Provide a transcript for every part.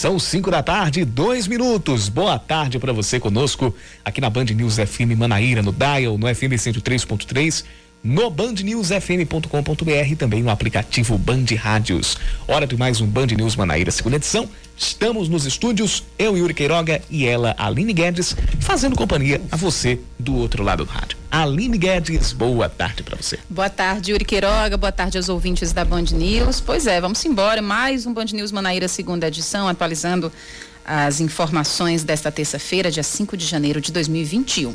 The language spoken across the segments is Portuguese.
São 5 da tarde, dois minutos. Boa tarde para você conosco aqui na Band News FM Manaíra, no Dial, no FM 103.3 no bandnewsfm.com.br e também no aplicativo Band Rádios. Hora de mais um Band News Manaíra, segunda edição. Estamos nos estúdios, eu, Yuri Queiroga e ela, Aline Guedes, fazendo companhia a você do outro lado do rádio. Aline Guedes, boa tarde para você. Boa tarde, Yuri Queiroga, boa tarde aos ouvintes da Band News. Pois é, vamos embora, mais um Band News Manaíra, segunda edição, atualizando as informações desta terça-feira, dia 5 de janeiro de 2021.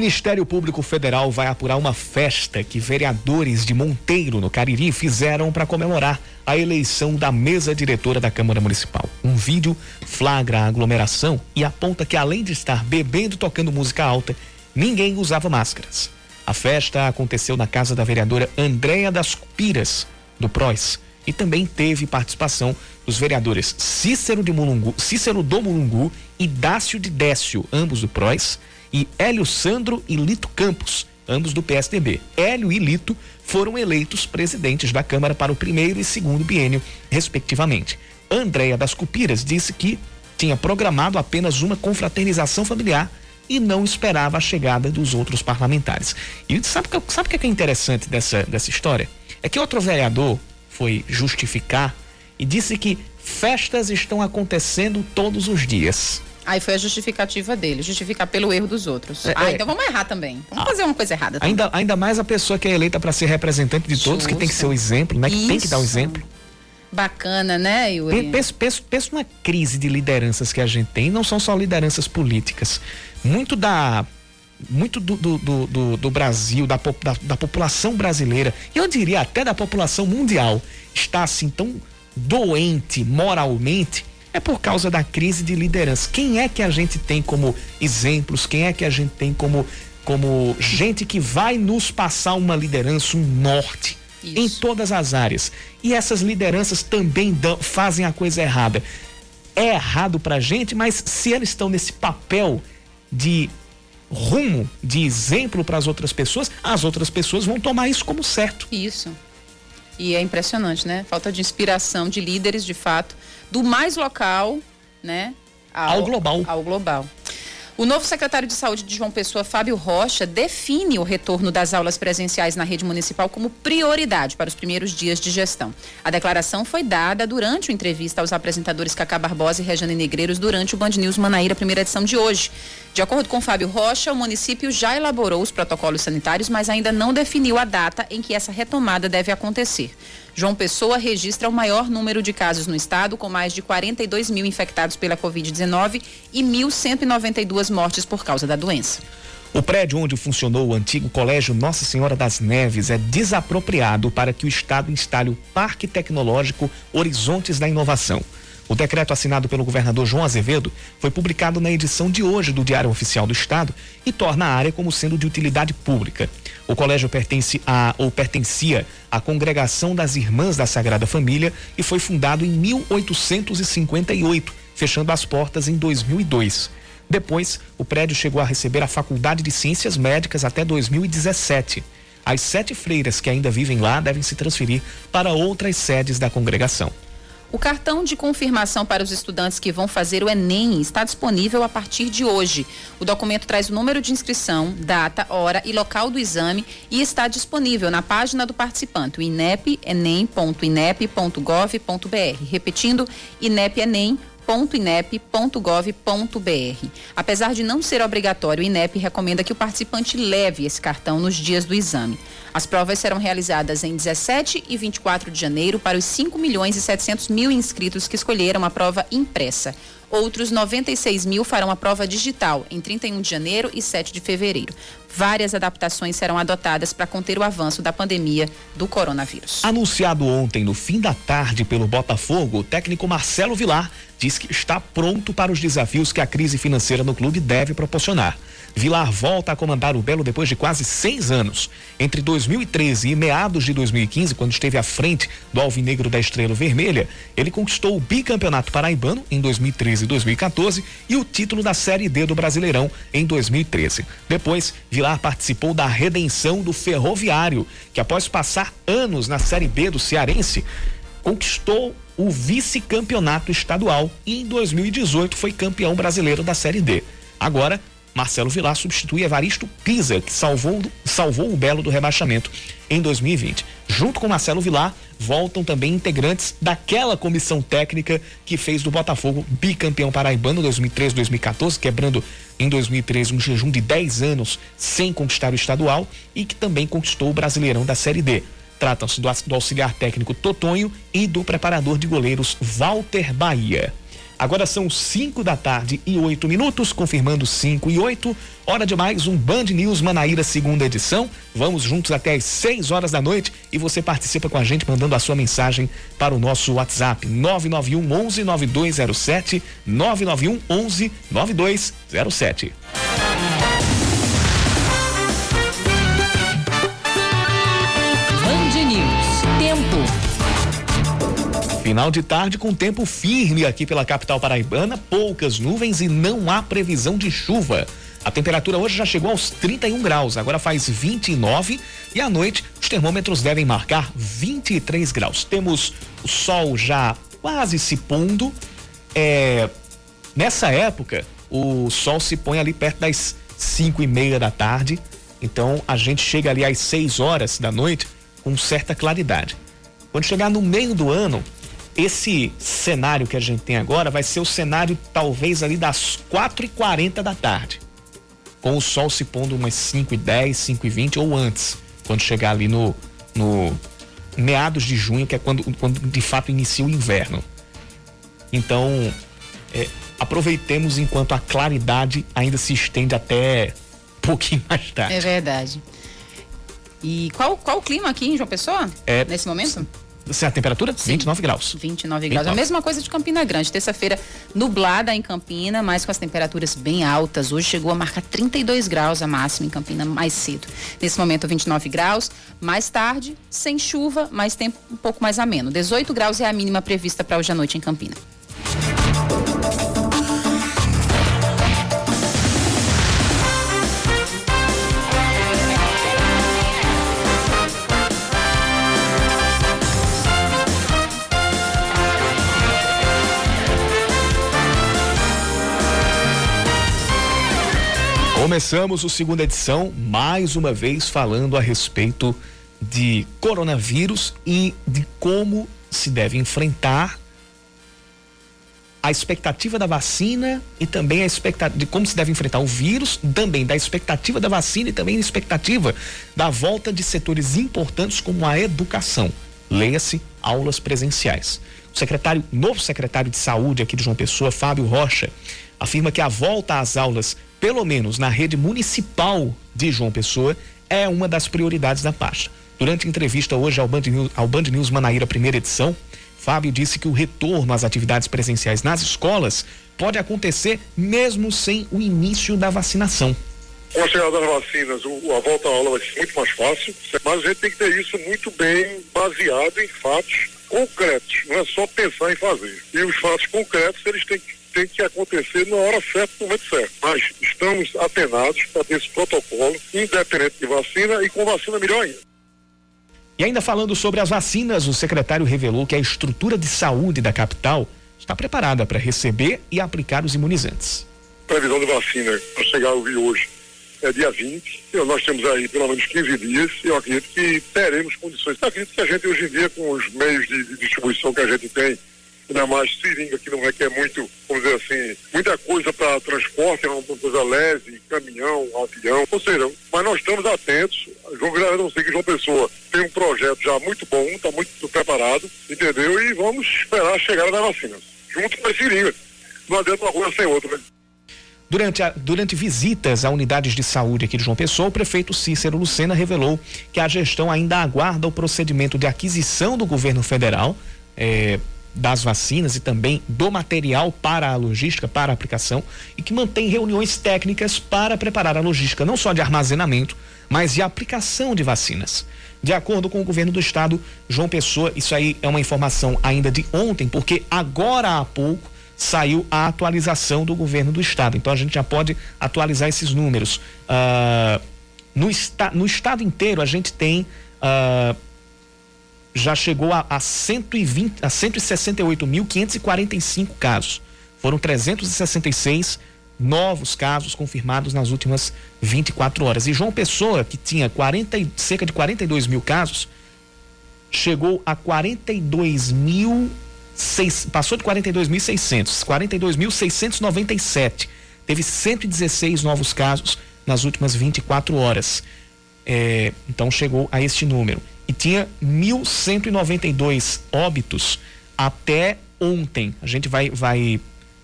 Ministério Público Federal vai apurar uma festa que vereadores de Monteiro, no Cariri, fizeram para comemorar a eleição da mesa diretora da Câmara Municipal. Um vídeo flagra a aglomeração e aponta que, além de estar bebendo e tocando música alta, ninguém usava máscaras. A festa aconteceu na casa da vereadora Andréa das Piras, do PROS, e também teve participação dos vereadores Cícero, de Mulungu, Cícero do Mulungu e Dácio de Décio, ambos do PROS e Hélio Sandro e Lito Campos, ambos do PSDB. Hélio e Lito foram eleitos presidentes da Câmara para o primeiro e segundo biênio, respectivamente. Andréia das Cupiras disse que tinha programado apenas uma confraternização familiar e não esperava a chegada dos outros parlamentares. E sabe o sabe que é interessante dessa, dessa história? É que outro vereador foi justificar e disse que festas estão acontecendo todos os dias. Aí foi a justificativa dele, justificar pelo erro dos outros. É, ah, é. então vamos errar também. Vamos ah, fazer uma coisa errada. Também. Ainda, ainda mais a pessoa que é eleita para ser representante de todos, Justo. que tem que ser o exemplo, né? Que Isso. tem que dar o exemplo. Bacana, né, Yuri? Penso, penso, penso numa crise de lideranças que a gente tem, não são só lideranças políticas. Muito da muito do, do, do, do Brasil, da, da, da, população brasileira, e eu diria até da população mundial, está assim tão doente moralmente é por causa da crise de liderança. Quem é que a gente tem como exemplos? Quem é que a gente tem como, como gente que vai nos passar uma liderança, um norte? Isso. Em todas as áreas. E essas lideranças também dão, fazem a coisa errada. É errado pra gente, mas se eles estão nesse papel de rumo, de exemplo para as outras pessoas, as outras pessoas vão tomar isso como certo. Isso. E é impressionante, né? Falta de inspiração de líderes, de fato, do mais local, né? Ao, ao global. Ao global. O novo secretário de Saúde de João Pessoa, Fábio Rocha, define o retorno das aulas presenciais na rede municipal como prioridade para os primeiros dias de gestão. A declaração foi dada durante uma entrevista aos apresentadores Cacá Barbosa e Regiane Negreiros durante o Band News Manaíra, primeira edição de hoje. De acordo com Fábio Rocha, o município já elaborou os protocolos sanitários, mas ainda não definiu a data em que essa retomada deve acontecer. João Pessoa registra o maior número de casos no estado, com mais de 42 mil infectados pela Covid-19 e 1.192 mortes por causa da doença. O prédio onde funcionou o antigo Colégio Nossa Senhora das Neves é desapropriado para que o Estado instale o Parque Tecnológico Horizontes da Inovação. O decreto assinado pelo governador João Azevedo foi publicado na edição de hoje do Diário Oficial do Estado e torna a área como sendo de utilidade pública. O colégio pertence a ou pertencia à Congregação das Irmãs da Sagrada Família e foi fundado em 1858, fechando as portas em 2002. Depois, o prédio chegou a receber a Faculdade de Ciências Médicas até 2017. As sete freiras que ainda vivem lá devem se transferir para outras sedes da congregação. O cartão de confirmação para os estudantes que vão fazer o Enem está disponível a partir de hoje. O documento traz o número de inscrição, data, hora e local do exame e está disponível na página do participante, inep.enem.inep.gov.br. Repetindo, inepenem.com www.inep.gov.br. Apesar de não ser obrigatório, o INEP recomenda que o participante leve esse cartão nos dias do exame. As provas serão realizadas em 17 e 24 de janeiro para os 5 milhões e 700 mil inscritos que escolheram a prova impressa. Outros 96 mil farão a prova digital em 31 de janeiro e 7 de fevereiro. Várias adaptações serão adotadas para conter o avanço da pandemia do coronavírus. Anunciado ontem no fim da tarde pelo Botafogo, o técnico Marcelo Vilar diz que está pronto para os desafios que a crise financeira no clube deve proporcionar. Vilar volta a comandar o Belo depois de quase seis anos. Entre 2013 e meados de 2015, quando esteve à frente do Alvinegro da Estrela Vermelha, ele conquistou o bicampeonato paraibano em 2013 e 2014 e o título da Série D do Brasileirão em 2013. Depois, Vilar participou da redenção do Ferroviário, que após passar anos na Série B do Cearense, conquistou o vice-campeonato estadual e em 2018 foi campeão brasileiro da Série D. Agora Marcelo Vilar substitui Evaristo Pisa, que salvou, salvou o Belo do rebaixamento em 2020. Junto com Marcelo Vilar, voltam também integrantes daquela comissão técnica que fez do Botafogo bicampeão paraibano 2013-2014, quebrando em 2013 um jejum de 10 anos sem conquistar o estadual e que também conquistou o Brasileirão da Série D. Tratam-se do, auxiliar técnico Totonho e do preparador de goleiros Walter Bahia. Agora são 5 da tarde e 8 minutos, confirmando 5 e 8. Hora de mais um Band News Manaíra, segunda edição. Vamos juntos até às 6 horas da noite e você participa com a gente mandando a sua mensagem para o nosso WhatsApp 991 11 9207 991 11 9207. Final de tarde com tempo firme aqui pela capital paraibana, poucas nuvens e não há previsão de chuva. A temperatura hoje já chegou aos 31 graus, agora faz 29 e à noite os termômetros devem marcar 23 graus. Temos o sol já quase se pondo. É, nessa época, o sol se põe ali perto das 5 e meia da tarde. Então a gente chega ali às 6 horas da noite com certa claridade. Quando chegar no meio do ano, esse cenário que a gente tem agora vai ser o cenário talvez ali das 4 e 40 da tarde. Com o sol se pondo umas 5 e 10, 5 e 20 ou antes, quando chegar ali no, no meados de junho, que é quando, quando de fato inicia o inverno. Então, é, aproveitemos enquanto a claridade ainda se estende até um pouquinho mais tarde. É verdade. E qual, qual o clima aqui em João Pessoa? É, nesse momento? A temperatura? Sim, 29 graus. 29 graus. 29. A mesma coisa de Campina Grande. Terça-feira nublada em Campina, mas com as temperaturas bem altas. Hoje chegou a marcar 32 graus a máxima em Campina mais cedo. Nesse momento 29 graus. Mais tarde, sem chuva, mas tempo um pouco mais ameno. 18 graus é a mínima prevista para hoje à noite em Campina. Começamos o segunda edição, mais uma vez falando a respeito de coronavírus e de como se deve enfrentar a expectativa da vacina e também a expectativa de como se deve enfrentar o vírus, também da expectativa da vacina e também a expectativa da volta de setores importantes como a educação. Leia-se aulas presenciais. O secretário, novo secretário de saúde aqui de João Pessoa, Fábio Rocha, afirma que a volta às aulas pelo menos na rede municipal de João Pessoa, é uma das prioridades da pasta. Durante entrevista hoje ao Band News, ao Band News Manaíra, primeira edição, Fábio disse que o retorno às atividades presenciais nas escolas pode acontecer mesmo sem o início da vacinação. Com a chegada das vacinas, a volta à aula vai ser muito mais fácil, mas a gente tem que ter isso muito bem baseado em fatos concretos, não é só pensar em fazer. E os fatos concretos, eles têm que tem que acontecer na hora certa, no momento certo. Mas estamos atenados para ter esse protocolo, independente de vacina e com vacina melhor ainda. E ainda falando sobre as vacinas, o secretário revelou que a estrutura de saúde da capital está preparada para receber e aplicar os imunizantes. Previsão de vacina para chegar ao hoje é dia 20. E nós temos aí pelo menos 15 dias e eu acredito que teremos condições. Eu acredito que a gente hoje em dia, com os meios de, de distribuição que a gente tem, ainda mais seringa que não requer muito, vamos dizer assim, muita coisa para transporte, é uma coisa leve, caminhão, avião, ou seja, mas nós estamos atentos. João não sei que João Pessoa tem um projeto já muito bom, está muito preparado, entendeu? E vamos esperar a chegada da vacina, junto com a seringa. não adianta uma coisa sem outra, né? Durante, a, durante visitas a unidades de saúde aqui de João Pessoa, o prefeito Cícero Lucena revelou que a gestão ainda aguarda o procedimento de aquisição do governo federal eh, das vacinas e também do material para a logística, para a aplicação, e que mantém reuniões técnicas para preparar a logística, não só de armazenamento, mas de aplicação de vacinas. De acordo com o governo do estado, João Pessoa, isso aí é uma informação ainda de ontem, porque agora há pouco saiu a atualização do governo do estado. Então a gente já pode atualizar esses números. Uh, no, esta, no estado inteiro a gente tem uh, já chegou a, a 120 a 168.545 casos. Foram 366 novos casos confirmados nas últimas 24 horas. E João Pessoa, que tinha 40, cerca de 42 mil casos, chegou a 42 mil passou de 42.600, 42.697. Teve 116 novos casos nas últimas 24 horas. É, então chegou a este número. E tinha 1.192 óbitos até ontem. A gente vai, vai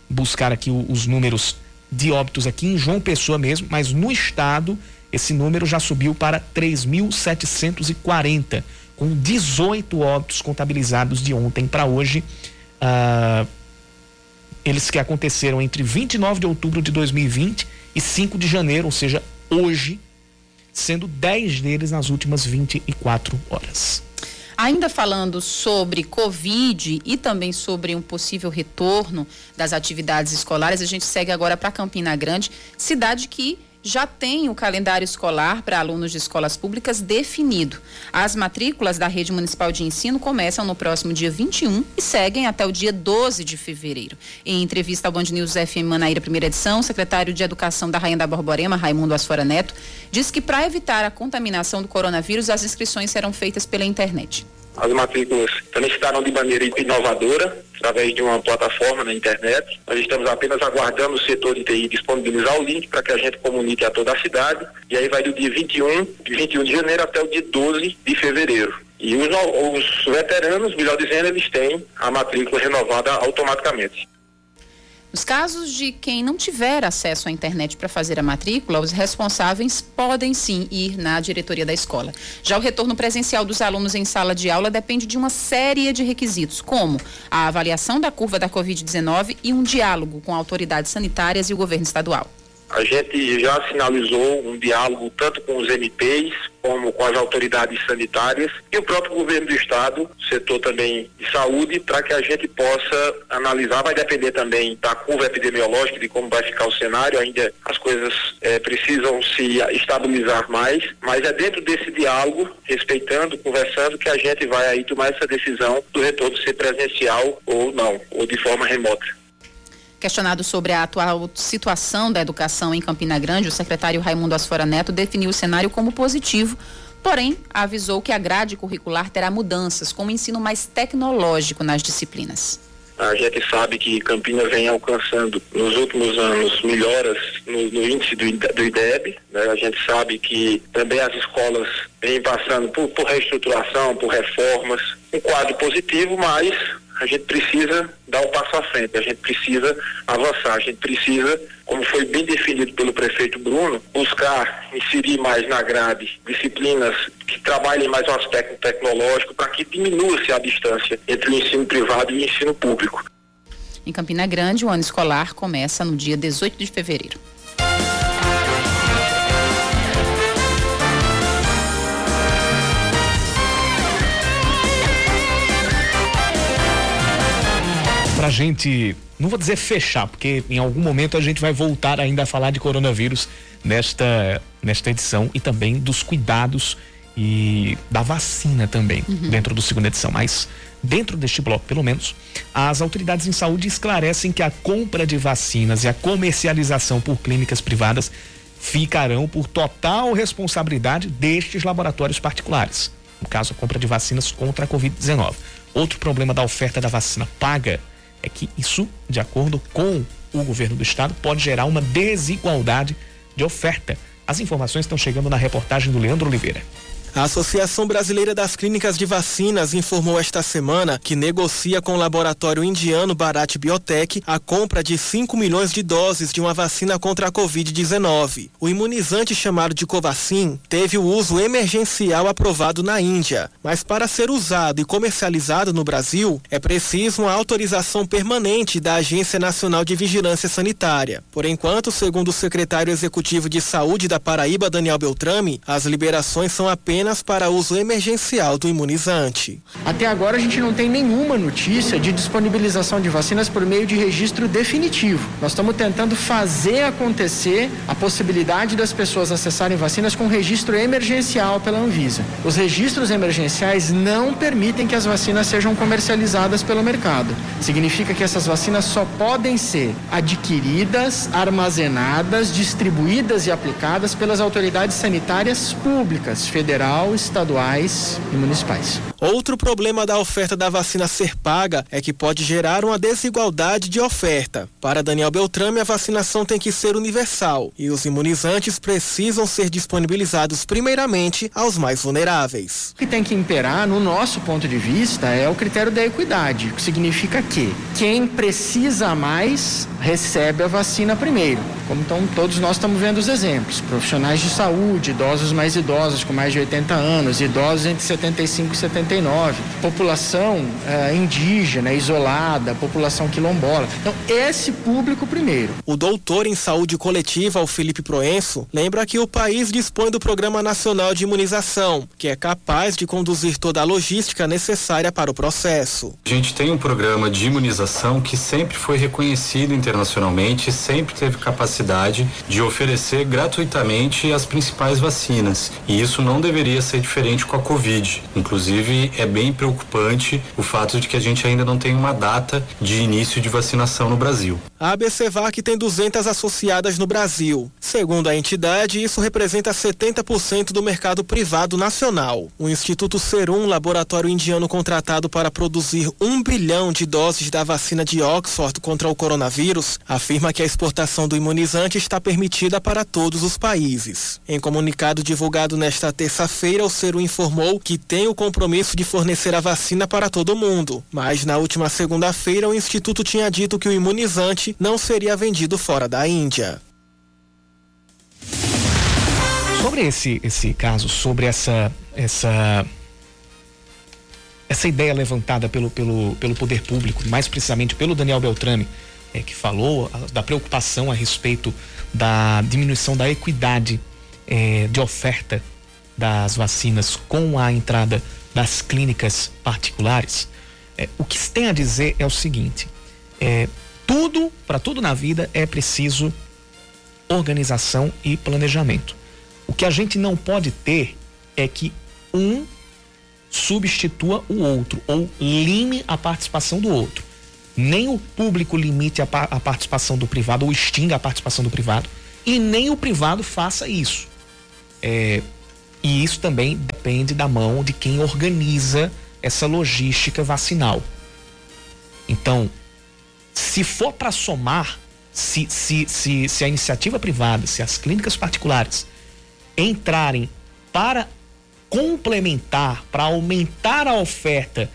buscar aqui os números de óbitos aqui em João Pessoa mesmo, mas no estado esse número já subiu para 3.740 com 18 óbitos contabilizados de ontem para hoje. Uh, eles que aconteceram entre 29 de outubro de 2020 e 5 de janeiro, ou seja, hoje, sendo 10 deles nas últimas 24 horas. Ainda falando sobre Covid e também sobre um possível retorno das atividades escolares, a gente segue agora para Campina Grande, cidade que já tem o calendário escolar para alunos de escolas públicas definido. As matrículas da rede municipal de ensino começam no próximo dia 21 e seguem até o dia 12 de fevereiro. Em entrevista ao Band News FM Manaíra, primeira edição, o secretário de Educação da Rainha da Borborema, Raimundo Asfora Neto, disse que para evitar a contaminação do coronavírus, as inscrições serão feitas pela internet. As matrículas também estarão de maneira inovadora, através de uma plataforma na internet. Nós estamos apenas aguardando o setor de TI disponibilizar o link para que a gente comunique a toda a cidade. E aí vai do dia 21, de 21 de janeiro até o dia 12 de fevereiro. E os, os veteranos, melhor dizendo, eles têm a matrícula renovada automaticamente. Nos casos de quem não tiver acesso à internet para fazer a matrícula, os responsáveis podem sim ir na diretoria da escola. Já o retorno presencial dos alunos em sala de aula depende de uma série de requisitos, como a avaliação da curva da Covid-19 e um diálogo com autoridades sanitárias e o governo estadual. A gente já sinalizou um diálogo tanto com os MPs como com as autoridades sanitárias e o próprio governo do estado, setor também de saúde, para que a gente possa analisar, vai depender também da curva epidemiológica, de como vai ficar o cenário, ainda as coisas é, precisam se estabilizar mais, mas é dentro desse diálogo, respeitando, conversando, que a gente vai aí tomar essa decisão do retorno ser presencial ou não, ou de forma remota. Questionado sobre a atual situação da educação em Campina Grande, o secretário Raimundo Asfora Neto definiu o cenário como positivo, porém avisou que a grade curricular terá mudanças, com um ensino mais tecnológico nas disciplinas. A gente sabe que Campina vem alcançando nos últimos anos melhoras no, no índice do, do IDEB. Né? A gente sabe que também as escolas vêm passando por, por reestruturação, por reformas. Um quadro positivo, mas a gente precisa dar um passo à frente, a gente precisa avançar, a gente precisa, como foi bem definido pelo prefeito Bruno, buscar inserir mais na grade disciplinas que trabalhem mais o aspecto tecnológico para que diminua-se a distância entre o ensino privado e o ensino público. Em Campina Grande, o ano escolar começa no dia 18 de fevereiro. Para a gente, não vou dizer fechar, porque em algum momento a gente vai voltar ainda a falar de coronavírus nesta, nesta edição e também dos cuidados e da vacina também uhum. dentro do segunda edição. Mas dentro deste bloco, pelo menos, as autoridades em saúde esclarecem que a compra de vacinas e a comercialização por clínicas privadas ficarão por total responsabilidade destes laboratórios particulares. No caso, a compra de vacinas contra a Covid-19. Outro problema da oferta da vacina paga é que isso, de acordo com o governo do estado, pode gerar uma desigualdade de oferta. As informações estão chegando na reportagem do Leandro Oliveira. A Associação Brasileira das Clínicas de Vacinas informou esta semana que negocia com o laboratório indiano Bharat Biotech a compra de 5 milhões de doses de uma vacina contra a Covid-19. O imunizante chamado de Covaxin teve o uso emergencial aprovado na Índia, mas para ser usado e comercializado no Brasil é preciso uma autorização permanente da Agência Nacional de Vigilância Sanitária. Por enquanto, segundo o secretário executivo de Saúde da Paraíba, Daniel Beltrame, as liberações são apenas apenas para uso emergencial do imunizante. Até agora a gente não tem nenhuma notícia de disponibilização de vacinas por meio de registro definitivo. Nós estamos tentando fazer acontecer a possibilidade das pessoas acessarem vacinas com registro emergencial pela Anvisa. Os registros emergenciais não permitem que as vacinas sejam comercializadas pelo mercado. Significa que essas vacinas só podem ser adquiridas, armazenadas, distribuídas e aplicadas pelas autoridades sanitárias públicas, federal federal, estaduais e municipais. Outro problema da oferta da vacina ser paga é que pode gerar uma desigualdade de oferta. Para Daniel Beltrame, a vacinação tem que ser universal e os imunizantes precisam ser disponibilizados primeiramente aos mais vulneráveis. O que tem que imperar, no nosso ponto de vista, é o critério da equidade, que significa que quem precisa mais recebe a vacina primeiro. Como então todos nós estamos vendo os exemplos, profissionais de saúde, idosos mais idosos com mais de 80 anos, idosos entre 75 e 79, população eh, indígena, isolada, população quilombola. Então esse público primeiro. O doutor em saúde coletiva, o Felipe Proenço, lembra que o país dispõe do Programa Nacional de Imunização, que é capaz de conduzir toda a logística necessária para o processo. A gente tem um programa de imunização que sempre foi reconhecido internacionalmente, sempre teve capacidade de oferecer gratuitamente as principais vacinas. E isso não deveria ser diferente com a Covid. Inclusive, é bem preocupante o fato de que a gente ainda não tem uma data de início de vacinação no Brasil. A ABCVAC tem 200 associadas no Brasil. Segundo a entidade, isso representa 70% do mercado privado nacional. O Instituto Serum, laboratório indiano contratado para produzir um bilhão de doses da vacina de Oxford contra o coronavírus, afirma que a exportação do imunizante está permitida para todos os países. Em comunicado divulgado nesta terça-feira, o Serum informou que tem o compromisso de fornecer a vacina para todo mundo, mas na última segunda-feira o instituto tinha dito que o imunizante não seria vendido fora da Índia. Sobre esse esse caso, sobre essa essa essa ideia levantada pelo, pelo, pelo poder público, mais precisamente pelo Daniel Beltrame, é, que falou da preocupação a respeito da diminuição da equidade é, de oferta das vacinas com a entrada das clínicas particulares, é, o que se tem a dizer é o seguinte: é, tudo, para tudo na vida, é preciso organização e planejamento. O que a gente não pode ter é que um substitua o outro ou lime a participação do outro nem o público limite a, a participação do privado ou extinga a participação do privado e nem o privado faça isso. É, e isso também depende da mão de quem organiza essa logística vacinal. Então, se for para somar, se, se, se, se a iniciativa privada, se as clínicas particulares entrarem para complementar, para aumentar a oferta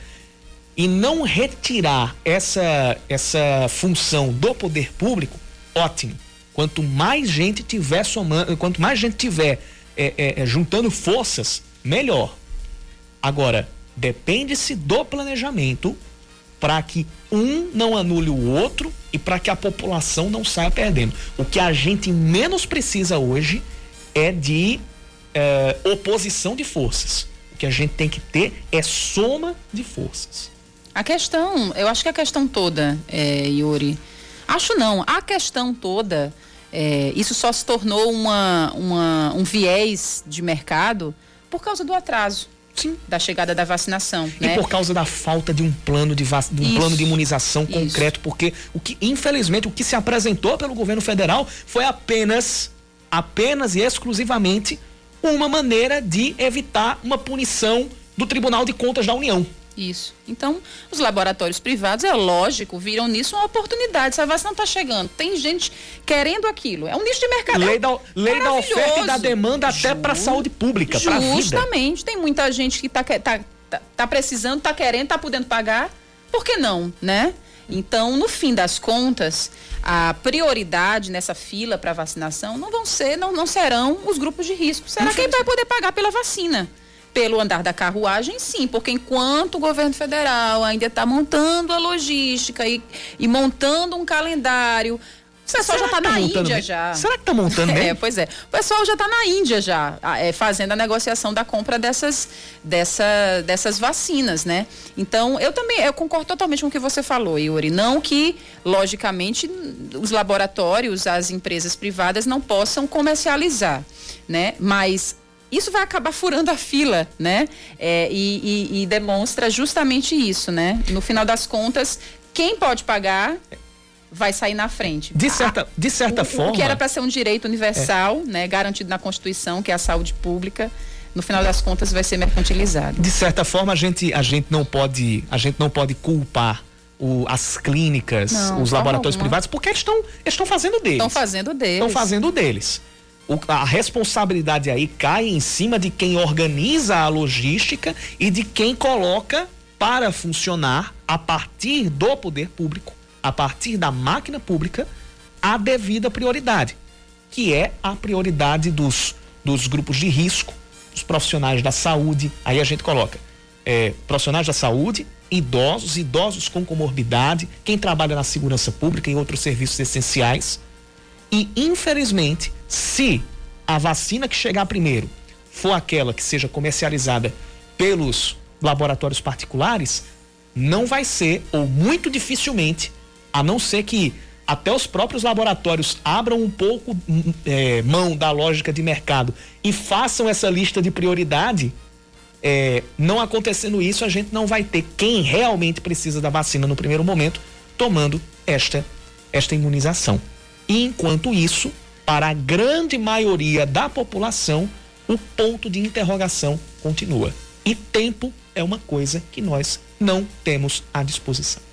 e não retirar essa, essa função do poder público, ótimo. Quanto mais gente tiver somando, quanto mais gente tiver é, é, é juntando forças, melhor. Agora, depende-se do planejamento para que um não anule o outro e para que a população não saia perdendo. O que a gente menos precisa hoje é de é, oposição de forças. O que a gente tem que ter é soma de forças. A questão, eu acho que a questão toda, é, Yuri, acho não, a questão toda, é, isso só se tornou uma, uma, um viés de mercado por causa do atraso. Sim. Da chegada da vacinação. E né? por causa da falta de um plano de, vac... de um plano de imunização concreto, isso. porque o que, infelizmente, o que se apresentou pelo governo federal foi apenas, apenas e exclusivamente uma maneira de evitar uma punição do Tribunal de Contas da União. Isso. Então, os laboratórios privados, é lógico, viram nisso uma oportunidade. Se a vacina está chegando, tem gente querendo aquilo. É um nicho de mercado. Lei da, lei da oferta e da demanda até para a saúde pública, para a vida. Justamente. Tem muita gente que está tá, tá, tá precisando, está querendo, está podendo pagar. Por que não, né? Então, no fim das contas, a prioridade nessa fila para vacinação não vão ser, não, não serão os grupos de risco. Será quem vai poder pagar pela vacina? Pelo andar da carruagem, sim, porque enquanto o governo federal ainda está montando a logística e, e montando um calendário o pessoal já está tá na Índia bem? já. Será que está montando bem? É, pois é. O pessoal já está na Índia já, é, fazendo a negociação da compra dessas, dessa, dessas vacinas, né? Então, eu também, eu concordo totalmente com o que você falou, Yuri. Não que, logicamente, os laboratórios, as empresas privadas não possam comercializar, né? Mas isso vai acabar furando a fila, né? É, e, e, e demonstra justamente isso, né? No final das contas, quem pode pagar vai sair na frente. De certa, de certa o, forma. O que era para ser um direito universal, é. né, garantido na Constituição, que é a saúde pública, no final das contas vai ser mercantilizado. De certa forma, a gente, a gente não pode, a gente não pode culpar o, as clínicas, não, os laboratórios alguma. privados, porque eles estão estão fazendo deles. Estão fazendo deles. Estão fazendo deles. A responsabilidade aí cai em cima de quem organiza a logística e de quem coloca para funcionar a partir do poder público a partir da máquina pública, a devida prioridade, que é a prioridade dos, dos grupos de risco, dos profissionais da saúde. Aí a gente coloca é, profissionais da saúde, idosos, idosos com comorbidade, quem trabalha na segurança pública e outros serviços essenciais. E, infelizmente, se a vacina que chegar primeiro for aquela que seja comercializada pelos laboratórios particulares, não vai ser, ou muito dificilmente, a não ser que até os próprios laboratórios abram um pouco hum, é, mão da lógica de mercado e façam essa lista de prioridade, é, não acontecendo isso, a gente não vai ter quem realmente precisa da vacina no primeiro momento tomando esta, esta imunização. E enquanto isso, para a grande maioria da população, o ponto de interrogação continua. E tempo é uma coisa que nós não temos à disposição.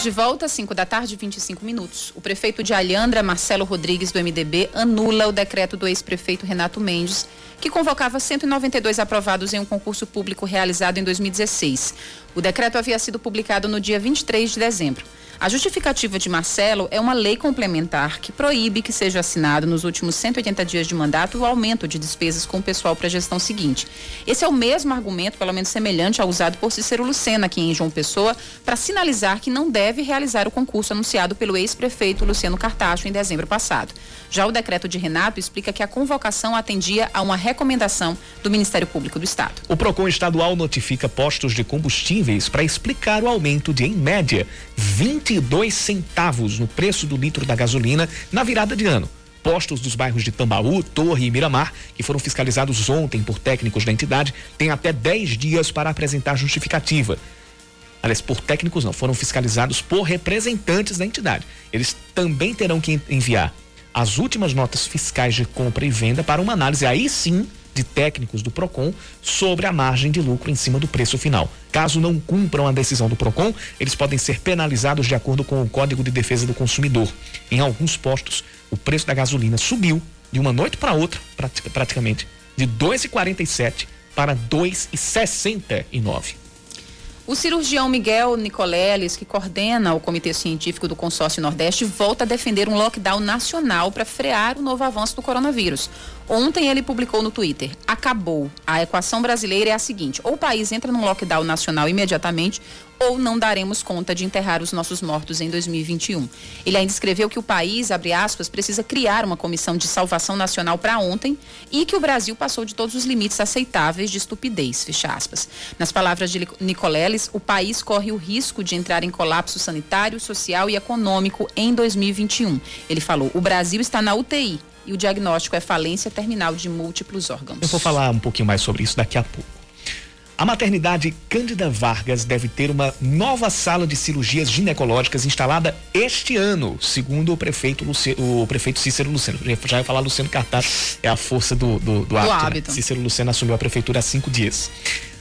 Estamos de volta, 5 da tarde, 25 minutos. O prefeito de Alhandra, Marcelo Rodrigues, do MDB, anula o decreto do ex-prefeito Renato Mendes, que convocava 192 aprovados em um concurso público realizado em 2016. O decreto havia sido publicado no dia 23 de dezembro. A justificativa de Marcelo é uma lei complementar que proíbe que seja assinado nos últimos 180 dias de mandato o aumento de despesas com o pessoal para a gestão seguinte. Esse é o mesmo argumento, pelo menos semelhante ao usado por Cícero Lucena aqui em João Pessoa, para sinalizar que não deve realizar o concurso anunciado pelo ex-prefeito Luciano Cartacho em dezembro passado. Já o decreto de Renato explica que a convocação atendia a uma recomendação do Ministério Público do Estado. O PROCON estadual notifica postos de combustíveis para explicar o aumento de, em média, 22 centavos no preço do litro da gasolina na virada de ano. Postos dos bairros de Tambaú, Torre e Miramar, que foram fiscalizados ontem por técnicos da entidade, têm até 10 dias para apresentar justificativa. Aliás, por técnicos não, foram fiscalizados por representantes da entidade. Eles também terão que enviar as últimas notas fiscais de compra e venda para uma análise aí sim de técnicos do Procon sobre a margem de lucro em cima do preço final. Caso não cumpram a decisão do Procon, eles podem ser penalizados de acordo com o Código de Defesa do Consumidor. Em alguns postos, o preço da gasolina subiu de uma noite para outra, praticamente, de 2,47 para 2,69. O cirurgião Miguel Nicoleles, que coordena o Comitê Científico do Consórcio Nordeste, volta a defender um lockdown nacional para frear o novo avanço do coronavírus. Ontem ele publicou no Twitter: acabou. A equação brasileira é a seguinte: ou o país entra num lockdown nacional imediatamente, ou não daremos conta de enterrar os nossos mortos em 2021. Ele ainda escreveu que o país, abre aspas, precisa criar uma comissão de salvação nacional para ontem e que o Brasil passou de todos os limites aceitáveis de estupidez, fecha aspas. Nas palavras de Nicoleles, o país corre o risco de entrar em colapso sanitário, social e econômico em 2021. Ele falou: o Brasil está na UTI e o diagnóstico é falência terminal de múltiplos órgãos. Eu vou falar um pouquinho mais sobre isso daqui a pouco. A maternidade Cândida Vargas deve ter uma nova sala de cirurgias ginecológicas instalada este ano, segundo o prefeito, Luci, o prefeito Cícero Luceno. Já ia falar Luciano Cartaz, é a força do, do, do, hábito. hábito. Né? Cícero Luceno assumiu a prefeitura há cinco dias.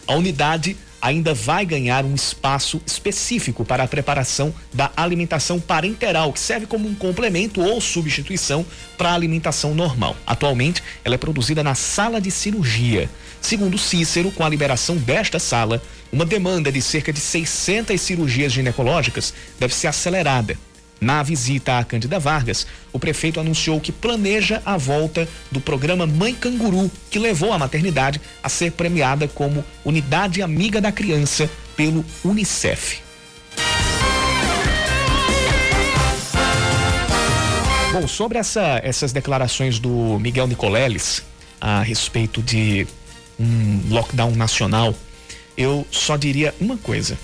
A unidade ainda vai ganhar um espaço específico para a preparação da alimentação parenteral, que serve como um complemento ou substituição para a alimentação normal. Atualmente, ela é produzida na sala de cirurgia. Segundo Cícero, com a liberação desta sala, uma demanda de cerca de 600 cirurgias ginecológicas deve ser acelerada. Na visita a Cândida Vargas, o prefeito anunciou que planeja a volta do programa Mãe Canguru, que levou a maternidade a ser premiada como Unidade Amiga da Criança pelo Unicef. Bom, sobre essa, essas declarações do Miguel Nicoleles a respeito de um lockdown nacional, eu só diria uma coisa: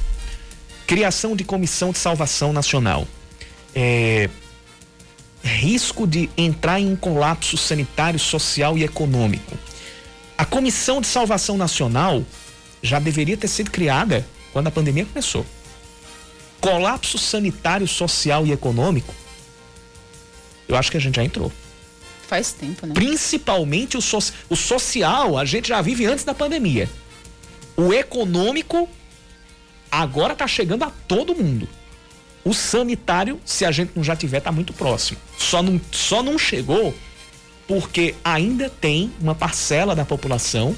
criação de comissão de salvação nacional é, risco de entrar em um colapso sanitário, social e econômico. A Comissão de Salvação Nacional já deveria ter sido criada quando a pandemia começou. Colapso sanitário, social e econômico, eu acho que a gente já entrou. Faz tempo, né? Principalmente o, so o social, a gente já vive antes da pandemia. O econômico agora está chegando a todo mundo. O sanitário, se a gente não já tiver, tá muito próximo. Só não, só não chegou porque ainda tem uma parcela da população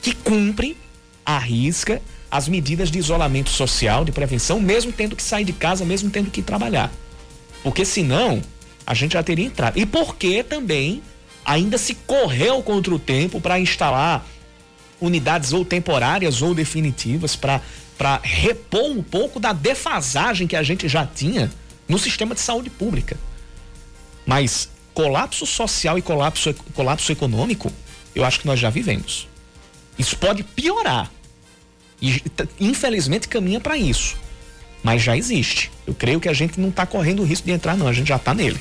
que cumpre a risca as medidas de isolamento social, de prevenção, mesmo tendo que sair de casa, mesmo tendo que trabalhar. Porque senão, a gente já teria entrado. E porque também ainda se correu contra o tempo para instalar unidades ou temporárias ou definitivas para repor um pouco da defasagem que a gente já tinha no sistema de saúde pública. Mas colapso social e colapso, colapso econômico, eu acho que nós já vivemos. Isso pode piorar. E infelizmente caminha para isso. Mas já existe. Eu creio que a gente não está correndo o risco de entrar, não. A gente já está nele.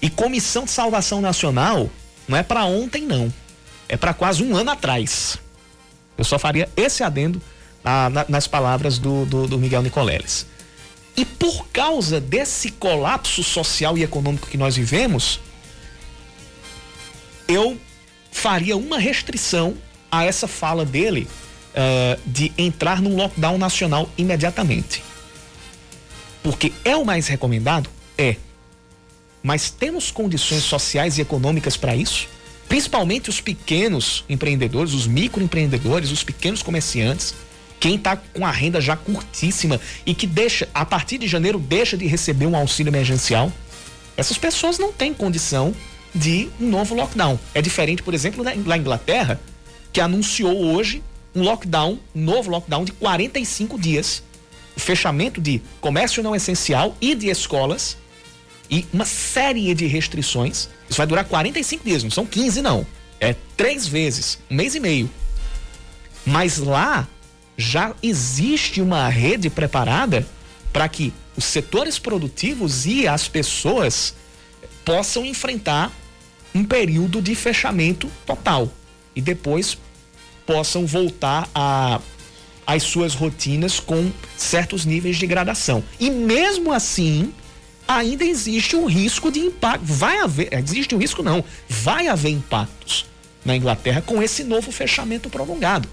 E Comissão de Salvação Nacional não é para ontem, não. É para quase um ano atrás. Eu só faria esse adendo na, nas palavras do, do, do Miguel Nicoleles. E por causa desse colapso social e econômico que nós vivemos, eu faria uma restrição a essa fala dele uh, de entrar num lockdown nacional imediatamente. Porque é o mais recomendado? É. Mas temos condições sociais e econômicas para isso? Principalmente os pequenos empreendedores, os microempreendedores, os pequenos comerciantes quem está com a renda já curtíssima e que deixa, a partir de janeiro, deixa de receber um auxílio emergencial, essas pessoas não têm condição de um novo lockdown. É diferente, por exemplo, na Inglaterra, que anunciou hoje um lockdown, um novo lockdown de 45 dias, fechamento de comércio não essencial e de escolas e uma série de restrições. Isso vai durar 45 dias, não são 15 não. É três vezes, um mês e meio. Mas lá já existe uma rede preparada para que os setores produtivos e as pessoas possam enfrentar um período de fechamento total e depois possam voltar a as suas rotinas com certos níveis de gradação. E mesmo assim, ainda existe um risco de impacto. Vai haver, existe um risco não, vai haver impactos na Inglaterra com esse novo fechamento prolongado.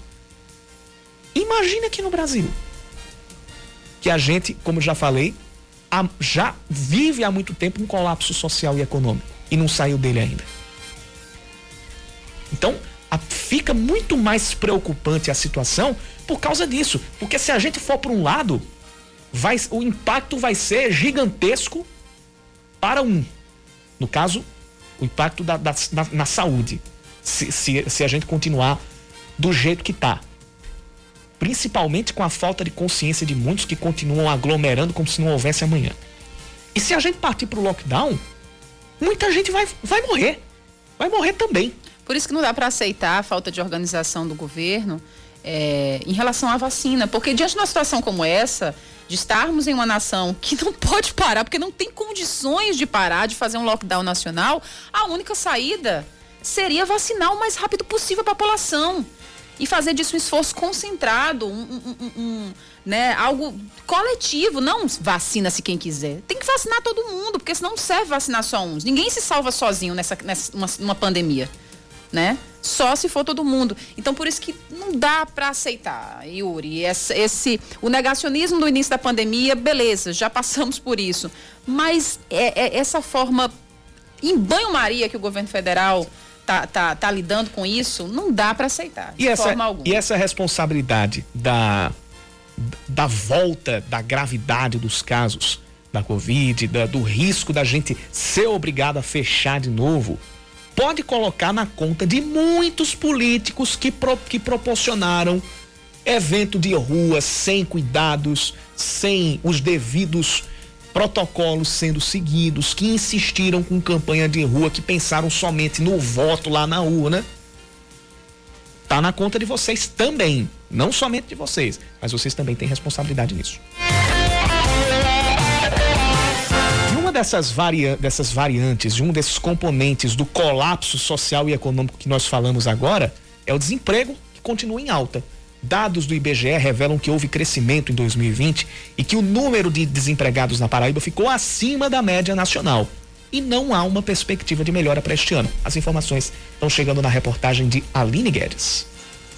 Imagina aqui no Brasil. Que a gente, como já falei, já vive há muito tempo um colapso social e econômico e não saiu dele ainda. Então, fica muito mais preocupante a situação por causa disso. Porque se a gente for para um lado, vai, o impacto vai ser gigantesco para um. No caso, o impacto da, da na, na, saúde. Se, se, se a gente continuar do jeito que está principalmente com a falta de consciência de muitos que continuam aglomerando como se não houvesse amanhã. E se a gente partir para o lockdown, muita gente vai, vai morrer. Vai morrer também. Por isso que não dá para aceitar a falta de organização do governo é, em relação à vacina. Porque diante de uma situação como essa, de estarmos em uma nação que não pode parar, porque não tem condições de parar, de fazer um lockdown nacional, a única saída seria vacinar o mais rápido possível a população. e fazer disso um esforço concentrado, um, um, um, né, algo coletivo, não vacina-se quem quiser. Tem que vacinar todo mundo, porque senão não serve vacinar só uns. Ninguém se salva sozinho nessa, nessa uma, uma pandemia, né? Só se for todo mundo. Então, por isso que não dá para aceitar, Yuri. Esse, esse, o negacionismo do início da pandemia, beleza, já passamos por isso. Mas é, é essa forma em banho-maria que o governo federal tá, tá, tá lidando com isso, não dá para aceitar. E essa, e essa responsabilidade da, da volta da gravidade dos casos da Covid, da, do risco da gente ser obrigado a fechar de novo, pode colocar na conta de muitos políticos que, pro, que proporcionaram evento de rua sem cuidados, sem os devidos protocolos sendo seguidos, que insistiram com campanha de rua, que pensaram somente no voto lá na urna, tá na conta de vocês também, não somente de vocês, mas vocês também têm responsabilidade nisso. Dessas, varia dessas variantes, de um desses componentes do colapso social e econômico que nós falamos agora, é o desemprego que continua em alta. Dados do IBGE revelam que houve crescimento em 2020 e que o número de desempregados na Paraíba ficou acima da média nacional. E não há uma perspectiva de melhora para este ano. As informações estão chegando na reportagem de Aline Guedes.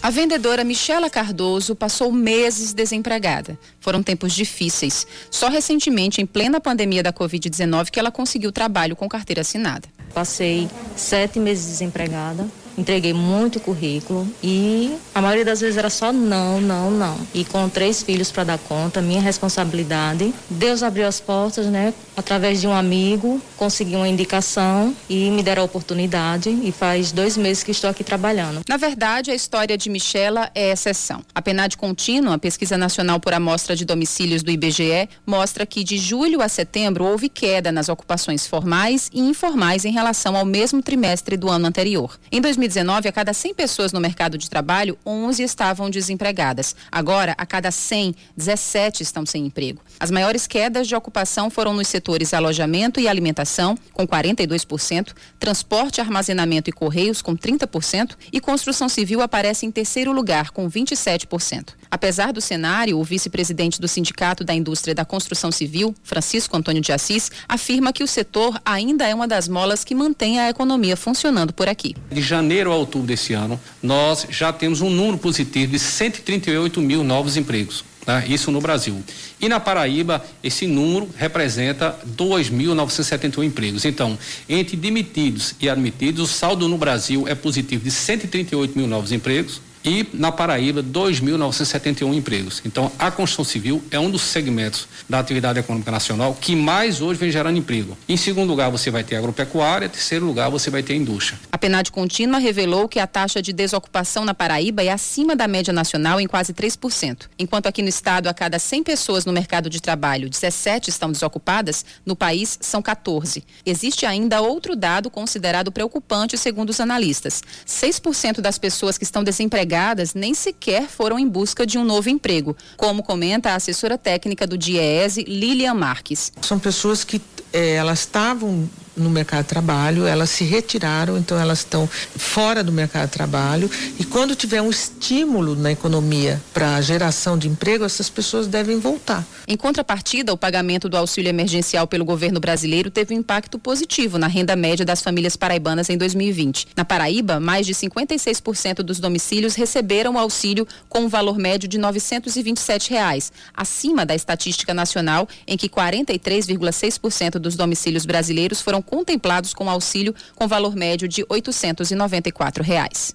A vendedora Michela Cardoso passou meses desempregada. Foram tempos difíceis. Só recentemente, em plena pandemia da Covid-19, que ela conseguiu trabalho com carteira assinada. Passei sete meses desempregada entreguei muito currículo e a maioria das vezes era só não, não, não. E com três filhos para dar conta, minha responsabilidade. Deus abriu as portas, né? Através de um amigo, consegui uma indicação e me deram a oportunidade. E faz dois meses que estou aqui trabalhando. Na verdade, a história de Michela é exceção. A PNAD contínua, a pesquisa nacional por amostra de domicílios do IBGE, mostra que de julho a setembro houve queda nas ocupações formais e informais em relação ao mesmo trimestre do ano anterior. Em 2000 2019, a cada 100 pessoas no mercado de trabalho, 11 estavam desempregadas. Agora, a cada 100, 17 estão sem emprego. As maiores quedas de ocupação foram nos setores alojamento e alimentação, com 42%, transporte, armazenamento e correios, com 30%, e construção civil aparece em terceiro lugar, com 27%. Apesar do cenário, o vice-presidente do Sindicato da Indústria da Construção Civil, Francisco Antônio de Assis, afirma que o setor ainda é uma das molas que mantém a economia funcionando por aqui. De janeiro a outubro desse ano, nós já temos um número positivo de 138 mil novos empregos. Né? Isso no Brasil. E na Paraíba, esse número representa 2.971 empregos. Então, entre demitidos e admitidos, o saldo no Brasil é positivo de 138 mil novos empregos e na Paraíba 2.971 empregos. Então, a construção civil é um dos segmentos da atividade econômica nacional que mais hoje vem gerando emprego. Em segundo lugar, você vai ter agropecuária, em terceiro lugar, você vai ter indústria. A PNAD contínua revelou que a taxa de desocupação na Paraíba é acima da média nacional em quase 3%. Enquanto aqui no estado, a cada 100 pessoas no mercado de trabalho, 17 estão desocupadas, no país são 14. Existe ainda outro dado considerado preocupante segundo os analistas. 6% das pessoas que estão desempregadas empregadas nem sequer foram em busca de um novo emprego, como comenta a assessora técnica do DIEESE, Lilian Marques. São pessoas que eh, elas estavam no mercado de trabalho, elas se retiraram, então elas estão fora do mercado de trabalho e quando tiver um estímulo na economia para a geração de emprego, essas pessoas devem voltar. Em contrapartida, o pagamento do auxílio emergencial pelo governo brasileiro teve um impacto positivo na renda média das famílias paraibanas em 2020. Na Paraíba, mais de 56% dos domicílios receberam o auxílio com um valor médio de 927 reais, acima da estatística nacional em que 43,6% dos domicílios brasileiros foram contemplados com auxílio com valor médio de 894 reais.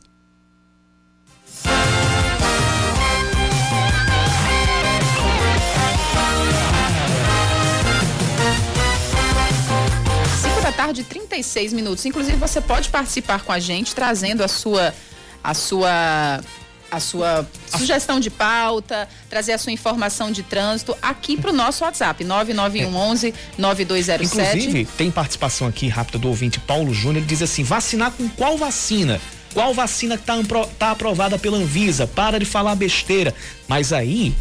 Tarde, 36 minutos. Inclusive, você pode participar com a gente, trazendo a sua a sua a sua sugestão de pauta, trazer a sua informação de trânsito aqui para o nosso WhatsApp, 99111 9207. Inclusive, tem participação aqui rápida do ouvinte Paulo Júnior, ele diz assim: vacinar com qual vacina? Qual vacina que está tá aprovada pela Anvisa? Para de falar besteira. Mas aí,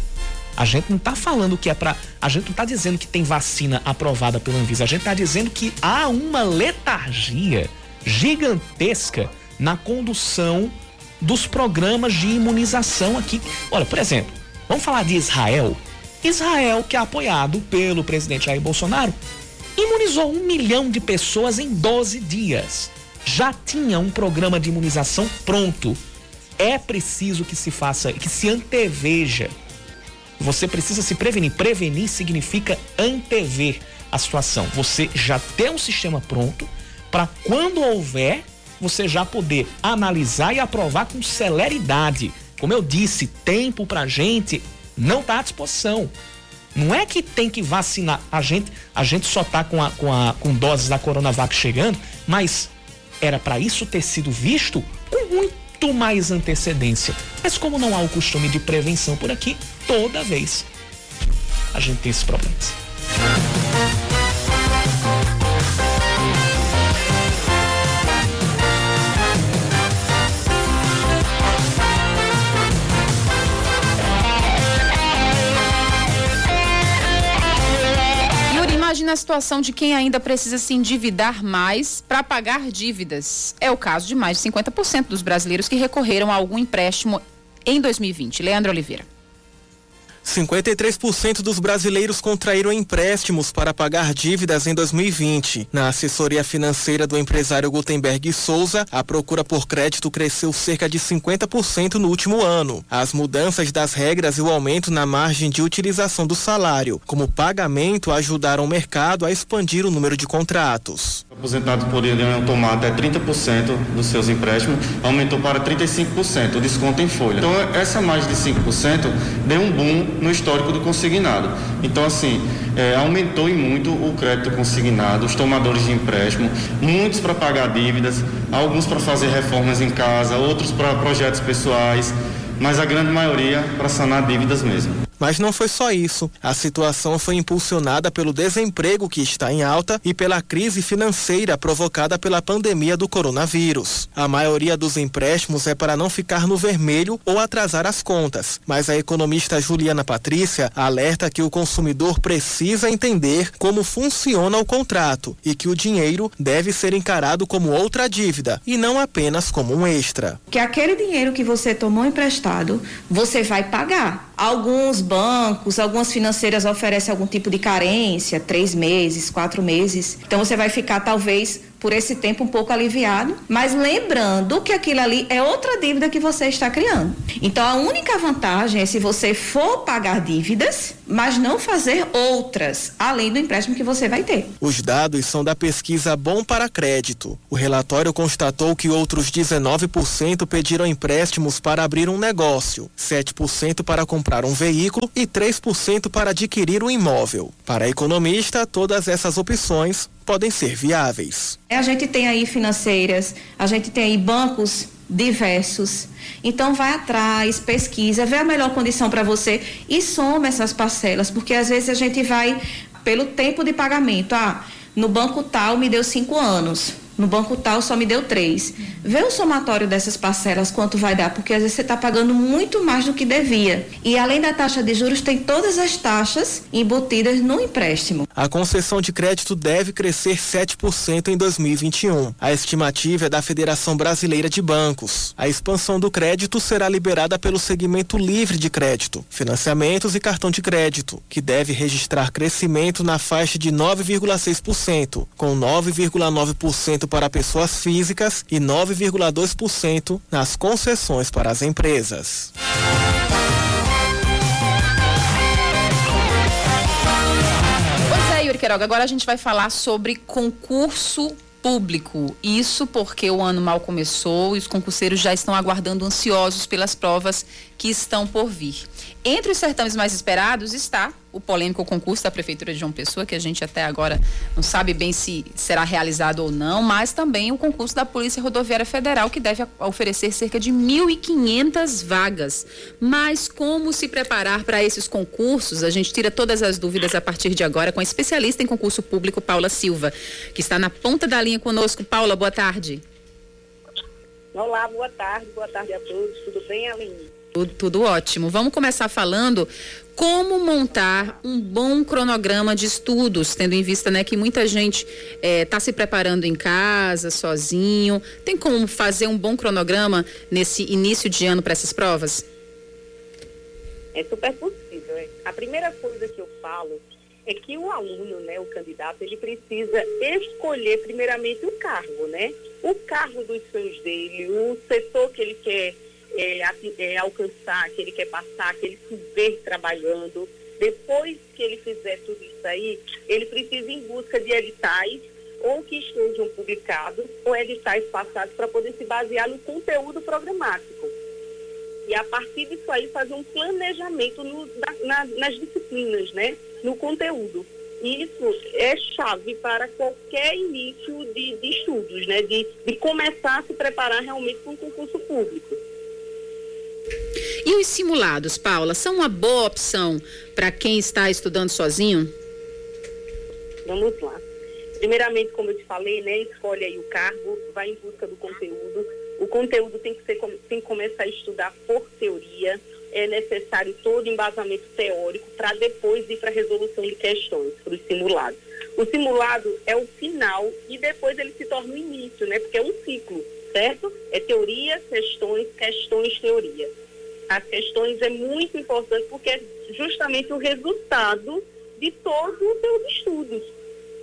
a gente não está falando que é para. A gente não está dizendo que tem vacina aprovada pela Anvisa. A gente está dizendo que há uma letargia gigantesca na condução dos programas de imunização aqui. Olha, por exemplo, vamos falar de Israel. Israel, que é apoiado pelo presidente Jair Bolsonaro, imunizou um milhão de pessoas em 12 dias. Já tinha um programa de imunização pronto. É preciso que se faça, que se anteveja. Você precisa se prevenir. Prevenir significa antever a situação. Você já ter um sistema pronto para quando houver, você já poder analisar e aprovar com celeridade. Como eu disse, tempo para gente não está à disposição. Não é que tem que vacinar. A gente, a gente só está com, a, com, a, com doses da Coronavac chegando, mas era para isso ter sido visto com muito mais antecedência. Mas como não há o costume de prevenção por aqui, toda vez a gente tem esses problemas. Imagina a situação de quem ainda precisa se endividar mais para pagar dívidas. É o caso de mais de 50% dos brasileiros que recorreram a algum empréstimo em 2020. Leandro Oliveira. 53% dos brasileiros contraíram empréstimos para pagar dívidas em 2020. Na assessoria financeira do empresário Gutenberg Souza, a procura por crédito cresceu cerca de 50% no último ano. As mudanças das regras e o aumento na margem de utilização do salário como pagamento ajudaram o mercado a expandir o número de contratos. Aposentados poderiam tomar até 30% dos seus empréstimos, aumentou para 35% o desconto em folha. Então, essa margem de 5% deu um boom no histórico do consignado. Então, assim, é, aumentou em muito o crédito consignado, os tomadores de empréstimo, muitos para pagar dívidas, alguns para fazer reformas em casa, outros para projetos pessoais, mas a grande maioria para sanar dívidas mesmo. Mas não foi só isso. A situação foi impulsionada pelo desemprego que está em alta e pela crise financeira provocada pela pandemia do coronavírus. A maioria dos empréstimos é para não ficar no vermelho ou atrasar as contas, mas a economista Juliana Patrícia alerta que o consumidor precisa entender como funciona o contrato e que o dinheiro deve ser encarado como outra dívida e não apenas como um extra. Que aquele dinheiro que você tomou emprestado, você vai pagar. Alguns bancos, algumas financeiras oferecem algum tipo de carência, três meses, quatro meses. Então você vai ficar talvez por esse tempo um pouco aliviado, mas lembrando que aquilo ali é outra dívida que você está criando. Então a única vantagem é se você for pagar dívidas, mas não fazer outras, além do empréstimo que você vai ter. Os dados são da pesquisa Bom para Crédito. O relatório constatou que outros 19% pediram empréstimos para abrir um negócio, 7% para comprar um veículo e 3% para adquirir um imóvel. Para a economista, todas essas opções podem ser viáveis. A gente tem aí financeiras, a gente tem aí bancos diversos. Então vai atrás, pesquisa, vê a melhor condição para você e soma essas parcelas, porque às vezes a gente vai pelo tempo de pagamento. Ah, no banco tal me deu cinco anos no banco tal só me deu três. Vê o somatório dessas parcelas, quanto vai dar, porque às vezes você está pagando muito mais do que devia. E além da taxa de juros, tem todas as taxas embutidas no empréstimo. A concessão de crédito deve crescer 7% em 2021. A estimativa é da Federação Brasileira de Bancos. A expansão do crédito será liberada pelo segmento livre de crédito, financiamentos e cartão de crédito, que deve registrar crescimento na faixa de 9,6%, com 9,9% para pessoas físicas e 9,2% nas concessões para as empresas. Pois é, Yuri Queiroga, agora a gente vai falar sobre concurso público. Isso porque o ano mal começou e os concurseiros já estão aguardando ansiosos pelas provas que estão por vir. Entre os certames mais esperados está o polêmico concurso da Prefeitura de João Pessoa, que a gente até agora não sabe bem se será realizado ou não, mas também o concurso da Polícia Rodoviária Federal, que deve oferecer cerca de 1.500 vagas. Mas como se preparar para esses concursos? A gente tira todas as dúvidas a partir de agora com a especialista em concurso público, Paula Silva, que está na ponta da linha conosco. Paula, boa tarde. Olá, boa tarde, boa tarde a todos. Tudo bem, Aline? Tudo, tudo ótimo. Vamos começar falando como montar um bom cronograma de estudos, tendo em vista né, que muita gente está se preparando em casa, sozinho. Tem como fazer um bom cronograma nesse início de ano para essas provas? É super possível. É. A primeira coisa que eu falo é que o aluno, né, o candidato, ele precisa escolher primeiramente o cargo, né? O cargo dos sonhos dele, o setor que ele quer é, é, alcançar, que ele quer passar, que ele se vê trabalhando. Depois que ele fizer tudo isso aí, ele precisa ir em busca de editais ou que estejam publicados ou editais passados para poder se basear no conteúdo programático. E a partir disso aí fazer um planejamento no, na, nas disciplinas, né? no conteúdo. Isso é chave para qualquer início de, de estudos, né? de, de começar a se preparar realmente para um concurso público. E os simulados, Paula, são uma boa opção para quem está estudando sozinho? Vamos lá. Primeiramente, como eu te falei, né, escolhe aí o cargo, vai em busca do conteúdo. O conteúdo tem que, ser, tem que começar a estudar por teoria. É necessário todo embasamento teórico para depois ir para a resolução de questões, para os simulados. O simulado é o final e depois ele se torna o início, né? Porque é um ciclo, certo? É teoria, questões, questões, teoria as questões é muito importante porque é justamente o resultado de todos os seus estudos.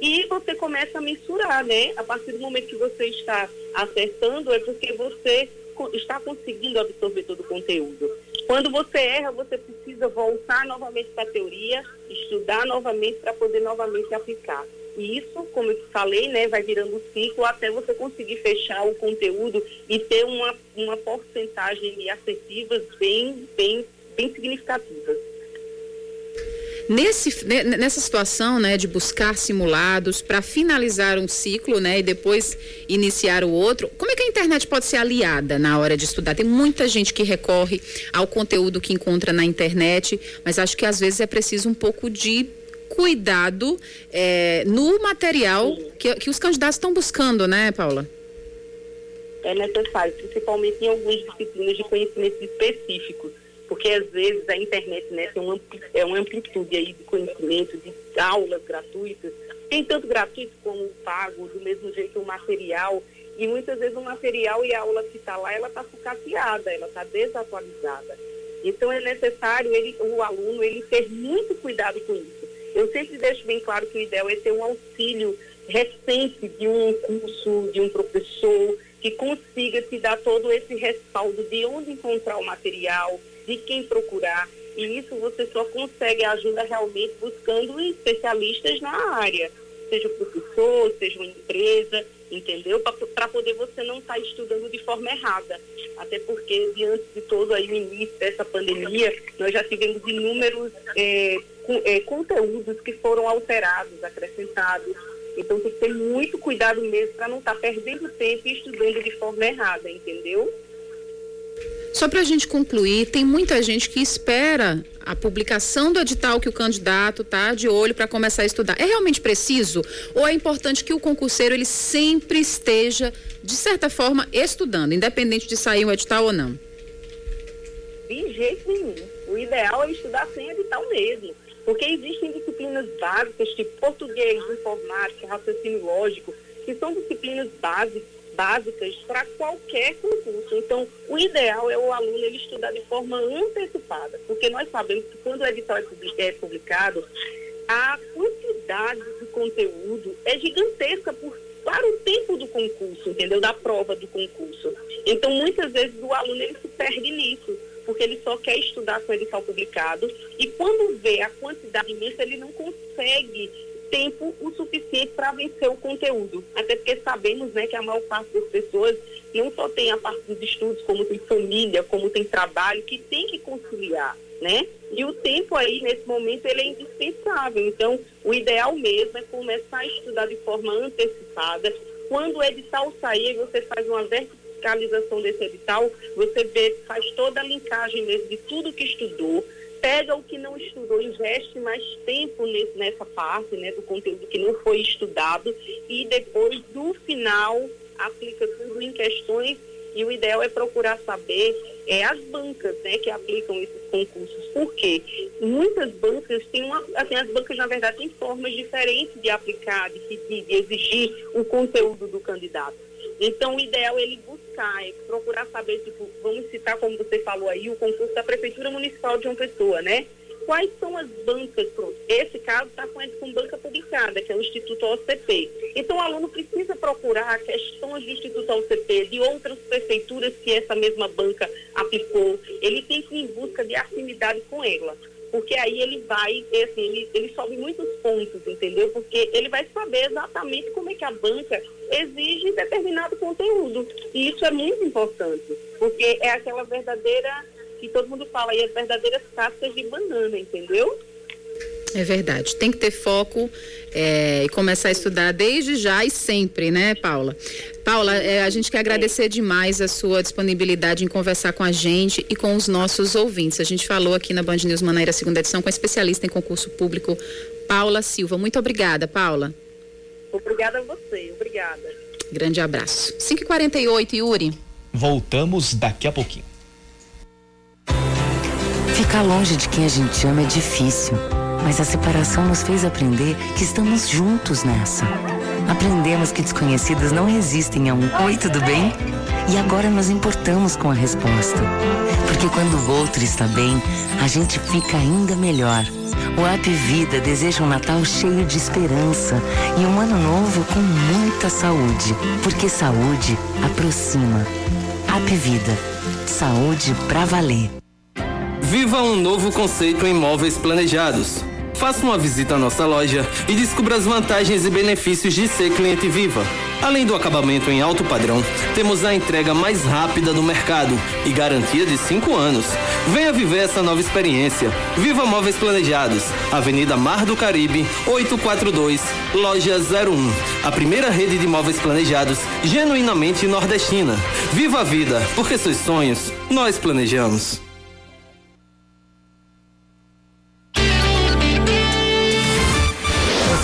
E você começa a mensurar, né? A partir do momento que você está acertando, é porque você está conseguindo absorver todo o conteúdo. Quando você erra, você precisa voltar novamente para a teoria, estudar novamente para poder novamente aplicar. Isso, como eu falei, né, vai virando um ciclo até você conseguir fechar o conteúdo e ter uma, uma porcentagem de assertivas bem, bem, bem significativas. Nesse, nessa situação né, de buscar simulados para finalizar um ciclo né, e depois iniciar o outro, como é que a internet pode ser aliada na hora de estudar? Tem muita gente que recorre ao conteúdo que encontra na internet, mas acho que às vezes é preciso um pouco de cuidado é, no material que, que os candidatos estão buscando, né, Paula? É necessário, principalmente em algumas disciplinas de conhecimentos específicos, porque às vezes a internet né, tem uma, é uma amplitude aí de conhecimento, de aulas gratuitas, tem tanto gratuito como pago, do mesmo jeito o material, e muitas vezes o material e a aula que está lá, ela está sucateada, ela está desatualizada. Então é necessário ele, o aluno ele ter muito cuidado com isso eu sempre deixo bem claro que o ideal é ter um auxílio recente de um curso, de um professor, que consiga te dar todo esse respaldo de onde encontrar o material, de quem procurar. E isso você só consegue ajuda realmente buscando especialistas na área, seja o professor, seja uma empresa, entendeu? Para poder você não estar tá estudando de forma errada. Até porque, diante de todo aí o início dessa pandemia, nós já tivemos inúmeros é, é, conteúdos que foram alterados, acrescentados. Então tem que ter muito cuidado mesmo para não estar tá perdendo tempo e estudando de forma errada, entendeu? Só para a gente concluir, tem muita gente que espera a publicação do edital que o candidato tá de olho para começar a estudar. É realmente preciso ou é importante que o concurseiro ele sempre esteja de certa forma estudando, independente de sair o edital ou não? De jeito nenhum. O ideal é estudar sem edital mesmo. Porque existem disciplinas básicas, tipo português, informática, raciocínio lógico, que são disciplinas básicas, básicas para qualquer concurso. Então, o ideal é o aluno ele estudar de forma antecipada, porque nós sabemos que quando o edital é, é publicado, a quantidade de conteúdo é gigantesca por, para o tempo do concurso, entendeu? Da prova do concurso. Então, muitas vezes o aluno ele se perde nisso porque ele só quer estudar com edital publicado e quando vê a quantidade imensa, ele não consegue tempo o suficiente para vencer o conteúdo. Até porque sabemos né, que a maior parte das pessoas não só tem a parte dos estudos, como tem família, como tem trabalho, que tem que conciliar, né? E o tempo aí, nesse momento, ele é indispensável. Então, o ideal mesmo é começar a estudar de forma antecipada. Quando o edital sair, você faz uma vertical fiscalização desse edital, você vê, faz toda a linkagem mesmo de tudo que estudou, pega o que não estudou, investe mais tempo nesse, nessa parte né, do conteúdo que não foi estudado e depois, no final, aplica tudo em questões E o ideal é procurar saber é, as bancas né, que aplicam esses concursos. Por quê? Muitas bancas têm uma. Assim, as bancas, na verdade, têm formas diferentes de aplicar, de, de, de exigir o conteúdo do candidato. Então, o ideal é ele é procurar saber, tipo, vamos citar, como você falou aí, o concurso da Prefeitura Municipal de uma pessoa, né? Quais são as bancas? Pronto. Esse caso está com, com banca publicada, que é o Instituto OCP. Então, o aluno precisa procurar questões do Instituto OCP, de outras prefeituras que essa mesma banca aplicou. Ele tem que ir em busca de afinidade com ela porque aí ele vai, assim, ele, ele sobe muitos pontos, entendeu? Porque ele vai saber exatamente como é que a banca exige determinado conteúdo. E isso é muito importante, porque é aquela verdadeira, que todo mundo fala aí, as verdadeiras cascas de banana, entendeu? É verdade. Tem que ter foco é, e começar a estudar desde já e sempre, né, Paula? Paula, é, a gente quer agradecer demais a sua disponibilidade em conversar com a gente e com os nossos ouvintes. A gente falou aqui na Band News Manaíra, segunda edição, com a especialista em concurso público, Paula Silva. Muito obrigada, Paula. Obrigada a você, obrigada. Grande abraço. 5h48, Yuri. Voltamos daqui a pouquinho. Ficar longe de quem a gente ama é difícil, mas a separação nos fez aprender que estamos juntos nessa. Aprendemos que desconhecidos não resistem a um Oi, tudo bem? E agora nos importamos com a resposta. Porque quando o outro está bem, a gente fica ainda melhor. O App Vida deseja um Natal cheio de esperança e um ano novo com muita saúde. Porque saúde aproxima. App Vida. Saúde pra valer. Viva um novo conceito em imóveis planejados. Faça uma visita à nossa loja e descubra as vantagens e benefícios de ser cliente Viva. Além do acabamento em alto padrão, temos a entrega mais rápida do mercado e garantia de 5 anos. Venha viver essa nova experiência. Viva Móveis Planejados, Avenida Mar do Caribe, 842, Loja 01. A primeira rede de móveis planejados genuinamente nordestina. Viva a vida, porque seus sonhos nós planejamos.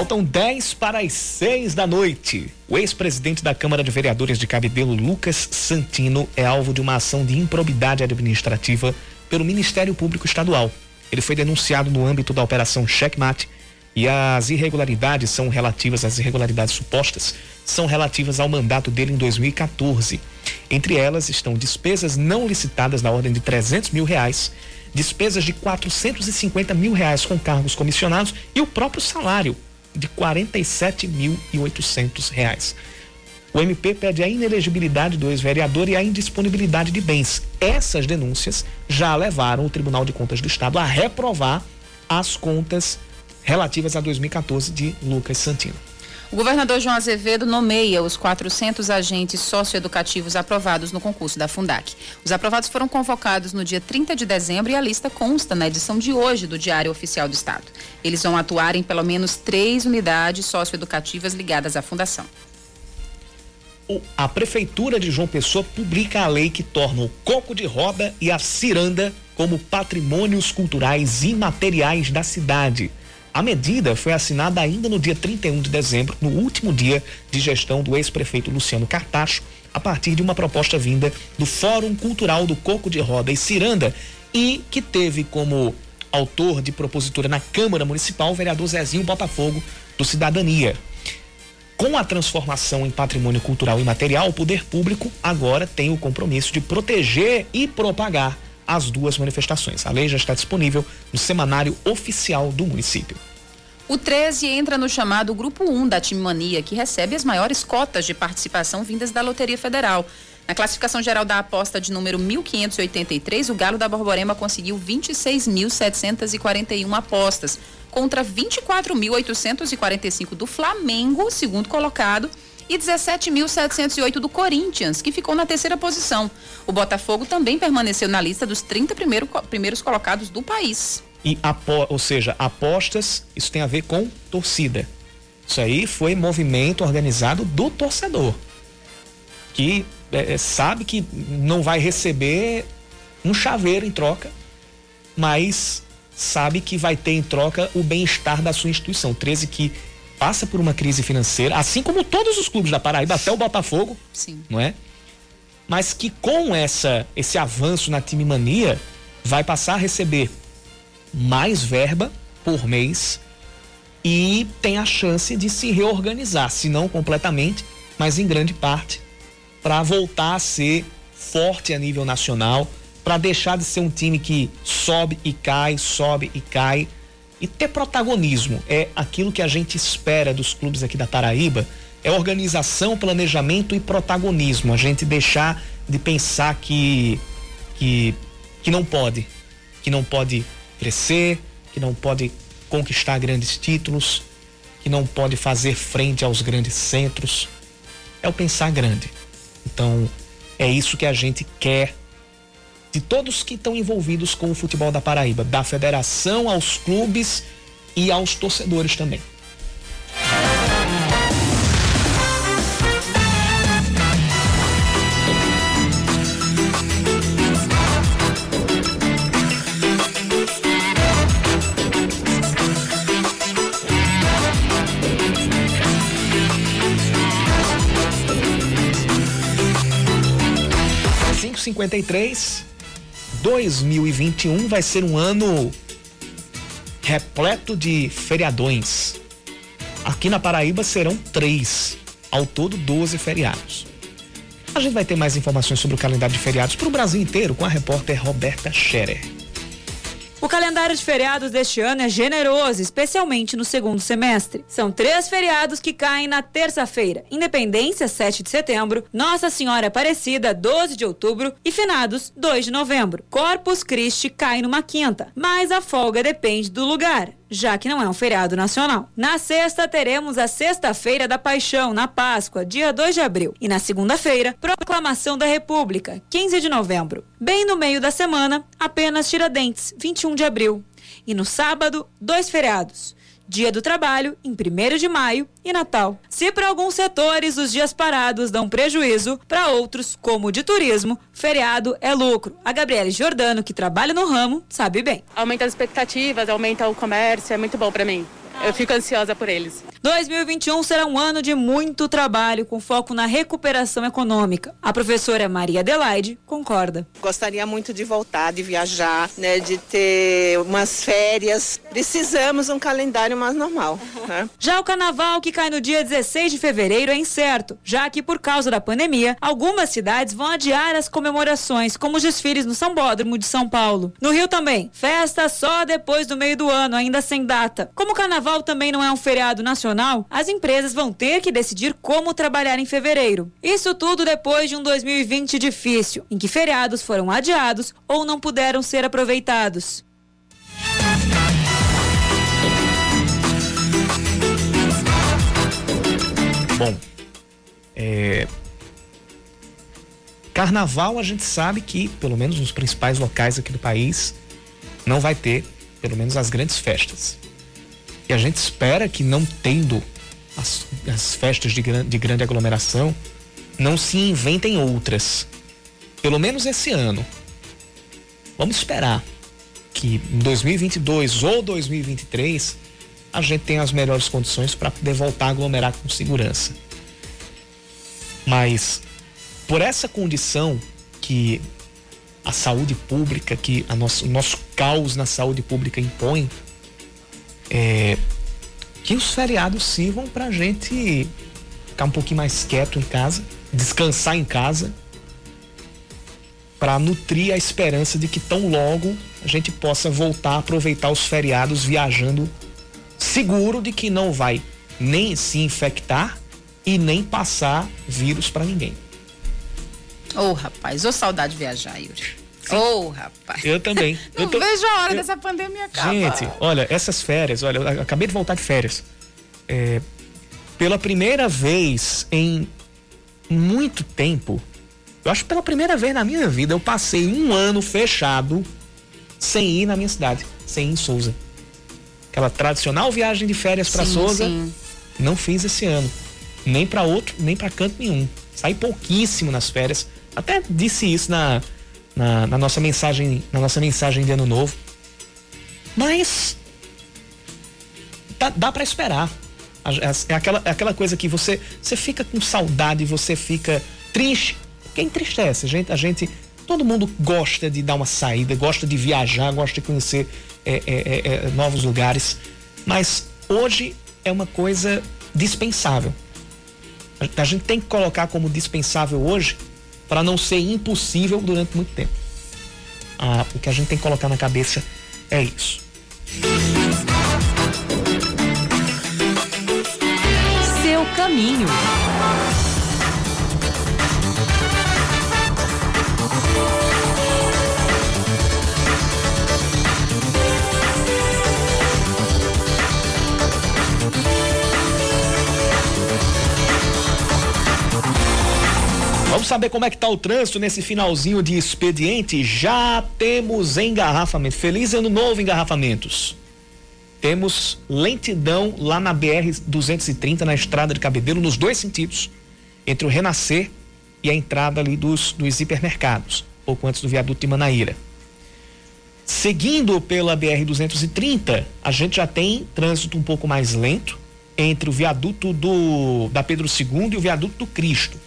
Faltam 10 para as 6 da noite. O ex-presidente da Câmara de Vereadores de Cabedelo, Lucas Santino, é alvo de uma ação de improbidade administrativa pelo Ministério Público Estadual. Ele foi denunciado no âmbito da Operação Checkmate e as irregularidades são relativas, as irregularidades supostas, são relativas ao mandato dele em 2014. Entre elas estão despesas não licitadas na ordem de 300 mil reais, despesas de 450 mil reais com cargos comissionados e o próprio salário de R$ 47.800. O MP pede a inelegibilidade do ex-vereador e a indisponibilidade de bens. Essas denúncias já levaram o Tribunal de Contas do Estado a reprovar as contas relativas a 2014 de Lucas Santino. O governador João Azevedo nomeia os 400 agentes socioeducativos aprovados no concurso da Fundac. Os aprovados foram convocados no dia 30 de dezembro e a lista consta na edição de hoje do Diário Oficial do Estado. Eles vão atuar em pelo menos três unidades socioeducativas ligadas à Fundação. A Prefeitura de João Pessoa publica a lei que torna o coco de roda e a ciranda como patrimônios culturais imateriais da cidade. A medida foi assinada ainda no dia 31 de dezembro, no último dia de gestão do ex-prefeito Luciano Cartacho, a partir de uma proposta vinda do Fórum Cultural do Coco de Roda e Ciranda e que teve como autor de propositura na Câmara Municipal o vereador Zezinho Botafogo, do Cidadania. Com a transformação em patrimônio cultural e material, o poder público agora tem o compromisso de proteger e propagar as duas manifestações. A lei já está disponível no semanário oficial do município. O 13 entra no chamado Grupo 1 da Timania, que recebe as maiores cotas de participação vindas da Loteria Federal. Na classificação geral da aposta de número 1583, o Galo da Borborema conseguiu 26.741 apostas, contra 24.845 do Flamengo, segundo colocado, e 17.708 do Corinthians, que ficou na terceira posição. O Botafogo também permaneceu na lista dos 30 primeiro, primeiros colocados do país. E apo, ou seja, apostas, isso tem a ver com torcida. Isso aí foi movimento organizado do torcedor. Que é, sabe que não vai receber um chaveiro em troca, mas sabe que vai ter em troca o bem-estar da sua instituição. 13 que passa por uma crise financeira, assim como todos os clubes da Paraíba, até o Botafogo, Sim. não é? Mas que com essa esse avanço na time mania vai passar a receber mais verba por mês e tem a chance de se reorganizar, se não completamente, mas em grande parte, para voltar a ser forte a nível nacional, para deixar de ser um time que sobe e cai, sobe e cai e ter protagonismo. É aquilo que a gente espera dos clubes aqui da Paraíba, é organização, planejamento e protagonismo. A gente deixar de pensar que que que não pode, que não pode crescer, que não pode conquistar grandes títulos, que não pode fazer frente aos grandes centros. É o pensar grande. Então, é isso que a gente quer de todos que estão envolvidos com o futebol da Paraíba, da federação aos clubes e aos torcedores também. cinquenta e três 2021 vai ser um ano repleto de feriadões. Aqui na Paraíba serão três, ao todo 12 feriados. A gente vai ter mais informações sobre o calendário de feriados para o Brasil inteiro com a repórter Roberta Scherer. O calendário de feriados deste ano é generoso, especialmente no segundo semestre. São três feriados que caem na terça-feira: Independência, 7 de setembro, Nossa Senhora Aparecida, 12 de outubro e Finados, 2 de novembro. Corpus Christi cai numa quinta, mas a folga depende do lugar já que não é um feriado nacional. Na sexta, teremos a Sexta-feira da Paixão, na Páscoa, dia 2 de abril. E na segunda-feira, Proclamação da República, 15 de novembro. Bem no meio da semana, apenas Tiradentes, 21 de abril. E no sábado, dois feriados. Dia do Trabalho, em 1 de maio, e Natal. Se para alguns setores os dias parados dão prejuízo, para outros, como o de turismo, feriado é lucro. A Gabriele Giordano, que trabalha no ramo, sabe bem. Aumenta as expectativas, aumenta o comércio, é muito bom para mim. Eu fico ansiosa por eles. 2021 será um ano de muito trabalho, com foco na recuperação econômica. A professora Maria Adelaide concorda. Gostaria muito de voltar, de viajar, né, de ter umas férias. Precisamos um calendário mais normal. Né? Já o carnaval, que cai no dia 16 de fevereiro, é incerto, já que por causa da pandemia, algumas cidades vão adiar as comemorações, como os desfiles no Sambódromo de São Paulo. No Rio também, festa só depois do meio do ano, ainda sem data. Como o carnaval carnaval também não é um feriado nacional, as empresas vão ter que decidir como trabalhar em fevereiro. Isso tudo depois de um 2020 difícil, em que feriados foram adiados ou não puderam ser aproveitados. Bom, é... Carnaval a gente sabe que, pelo menos nos principais locais aqui do país, não vai ter, pelo menos as grandes festas. E a gente espera que não tendo as, as festas de, de grande aglomeração, não se inventem outras. Pelo menos esse ano. Vamos esperar que em 2022 ou 2023 a gente tenha as melhores condições para poder voltar a aglomerar com segurança. Mas por essa condição que a saúde pública, que a nosso, o nosso caos na saúde pública impõe, é, que os feriados sirvam para a gente ficar um pouquinho mais quieto em casa, descansar em casa, para nutrir a esperança de que tão logo a gente possa voltar a aproveitar os feriados viajando seguro de que não vai nem se infectar e nem passar vírus para ninguém. Ô, oh, rapaz, ô oh, saudade de viajar, Yuri. Ô, oh, rapaz. Eu também. Não eu tô... vejo a hora eu... dessa pandemia acabar. Gente, olha, essas férias, olha, eu acabei de voltar de férias. É... pela primeira vez em muito tempo, eu acho que pela primeira vez na minha vida, eu passei um ano fechado sem ir na minha cidade, sem ir em Souza. Aquela tradicional viagem de férias para Souza, sim. não fiz esse ano. Nem para outro, nem para canto nenhum. Saí pouquíssimo nas férias. Até disse isso na, na, na nossa mensagem, na nossa mensagem de ano novo. Mas dá, dá para esperar. É aquela, é aquela coisa que você, você fica com saudade, você fica triste. Porque entristece. A gente, a gente, todo mundo gosta de dar uma saída, gosta de viajar, gosta de conhecer é, é, é, é, novos lugares. Mas hoje é uma coisa dispensável. A gente tem que colocar como dispensável hoje para não ser impossível durante muito tempo. Ah, o que a gente tem que colocar na cabeça é isso. Seu caminho. Vamos saber como é que tá o trânsito nesse finalzinho de expediente? Já temos engarrafamento. Feliz ano novo, engarrafamentos. Temos lentidão lá na BR 230 na estrada de Cabedelo nos dois sentidos, entre o Renascer e a entrada ali dos, dos hipermercados, pouco antes do viaduto de Manaíra. Seguindo pela BR 230, a gente já tem trânsito um pouco mais lento entre o viaduto do da Pedro II e o viaduto do Cristo.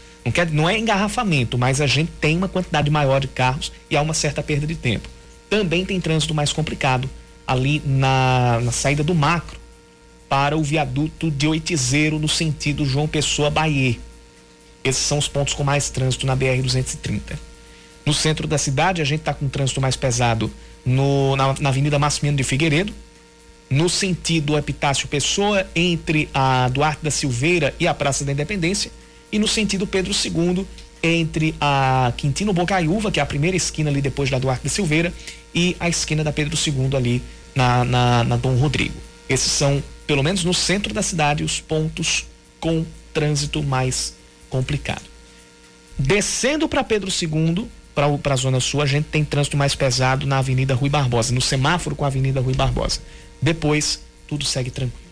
Não, é engarrafamento, mas a gente tem uma quantidade maior de carros e há uma certa perda de tempo. Também tem trânsito mais complicado ali na, na saída do macro para o viaduto de Oitizeiro no sentido João Pessoa Bahia. Esses são os pontos com mais trânsito na BR 230. No centro da cidade, a gente está com trânsito mais pesado no, na, na Avenida Massimino de Figueiredo, no sentido Epitácio Pessoa, entre a Duarte da Silveira e a Praça da Independência, e no sentido Pedro II, entre a Quintino Bocaiúva, que é a primeira esquina ali depois da Duarte da Silveira, e a esquina da Pedro II ali na, na, na Dom Rodrigo. Esses são, pelo menos no centro da cidade, os pontos com trânsito mais complicado. Descendo para Pedro II, para a Zona Sul, a gente tem trânsito mais pesado na Avenida Rui Barbosa, no semáforo com a Avenida Rui Barbosa. Depois, tudo segue tranquilo.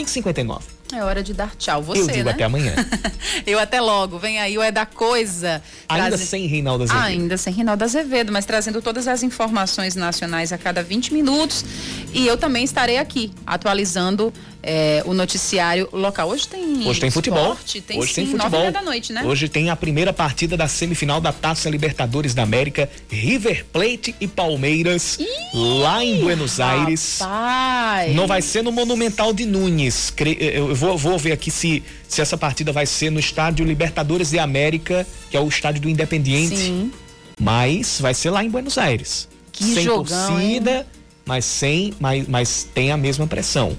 Cinco cinquenta e nove. É hora de dar tchau. Você, Eu digo né? até amanhã. Eu até logo. Vem aí o É da Coisa. Ainda Traze- sem Reinaldo Azevedo. Ainda sem Rinaldo Azevedo, mas trazendo todas as informações nacionais a cada 20 minutos. E eu também estarei aqui, atualizando eh, o noticiário local. Hoje tem Hoje tem futebol. esporte, Tem Hoje sim, tem futebol. da noite, né? Hoje tem a primeira partida da semifinal da Taça Libertadores da América, River Plate e Palmeiras, lá em Buenos Aires. Rapaz. Não vai ser no Monumental de Nunes. Eu vou, vou ver aqui se, se essa partida vai ser no estádio Libertadores de América, que é o estádio do Independiente. Sim. Mas vai ser lá em Buenos Aires. Que sem jogão, torcida, mas sem, mas, mas tem a mesma pressão.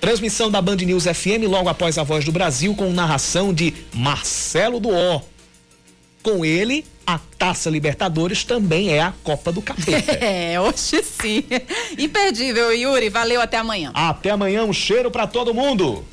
Transmissão da Band News FM logo após a Voz do Brasil com narração de Marcelo Duó. Com ele, a Taça Libertadores também é a Copa do Capeta. É, hoje sim. Imperdível, Yuri. Valeu, até amanhã. Até amanhã, um cheiro pra todo mundo.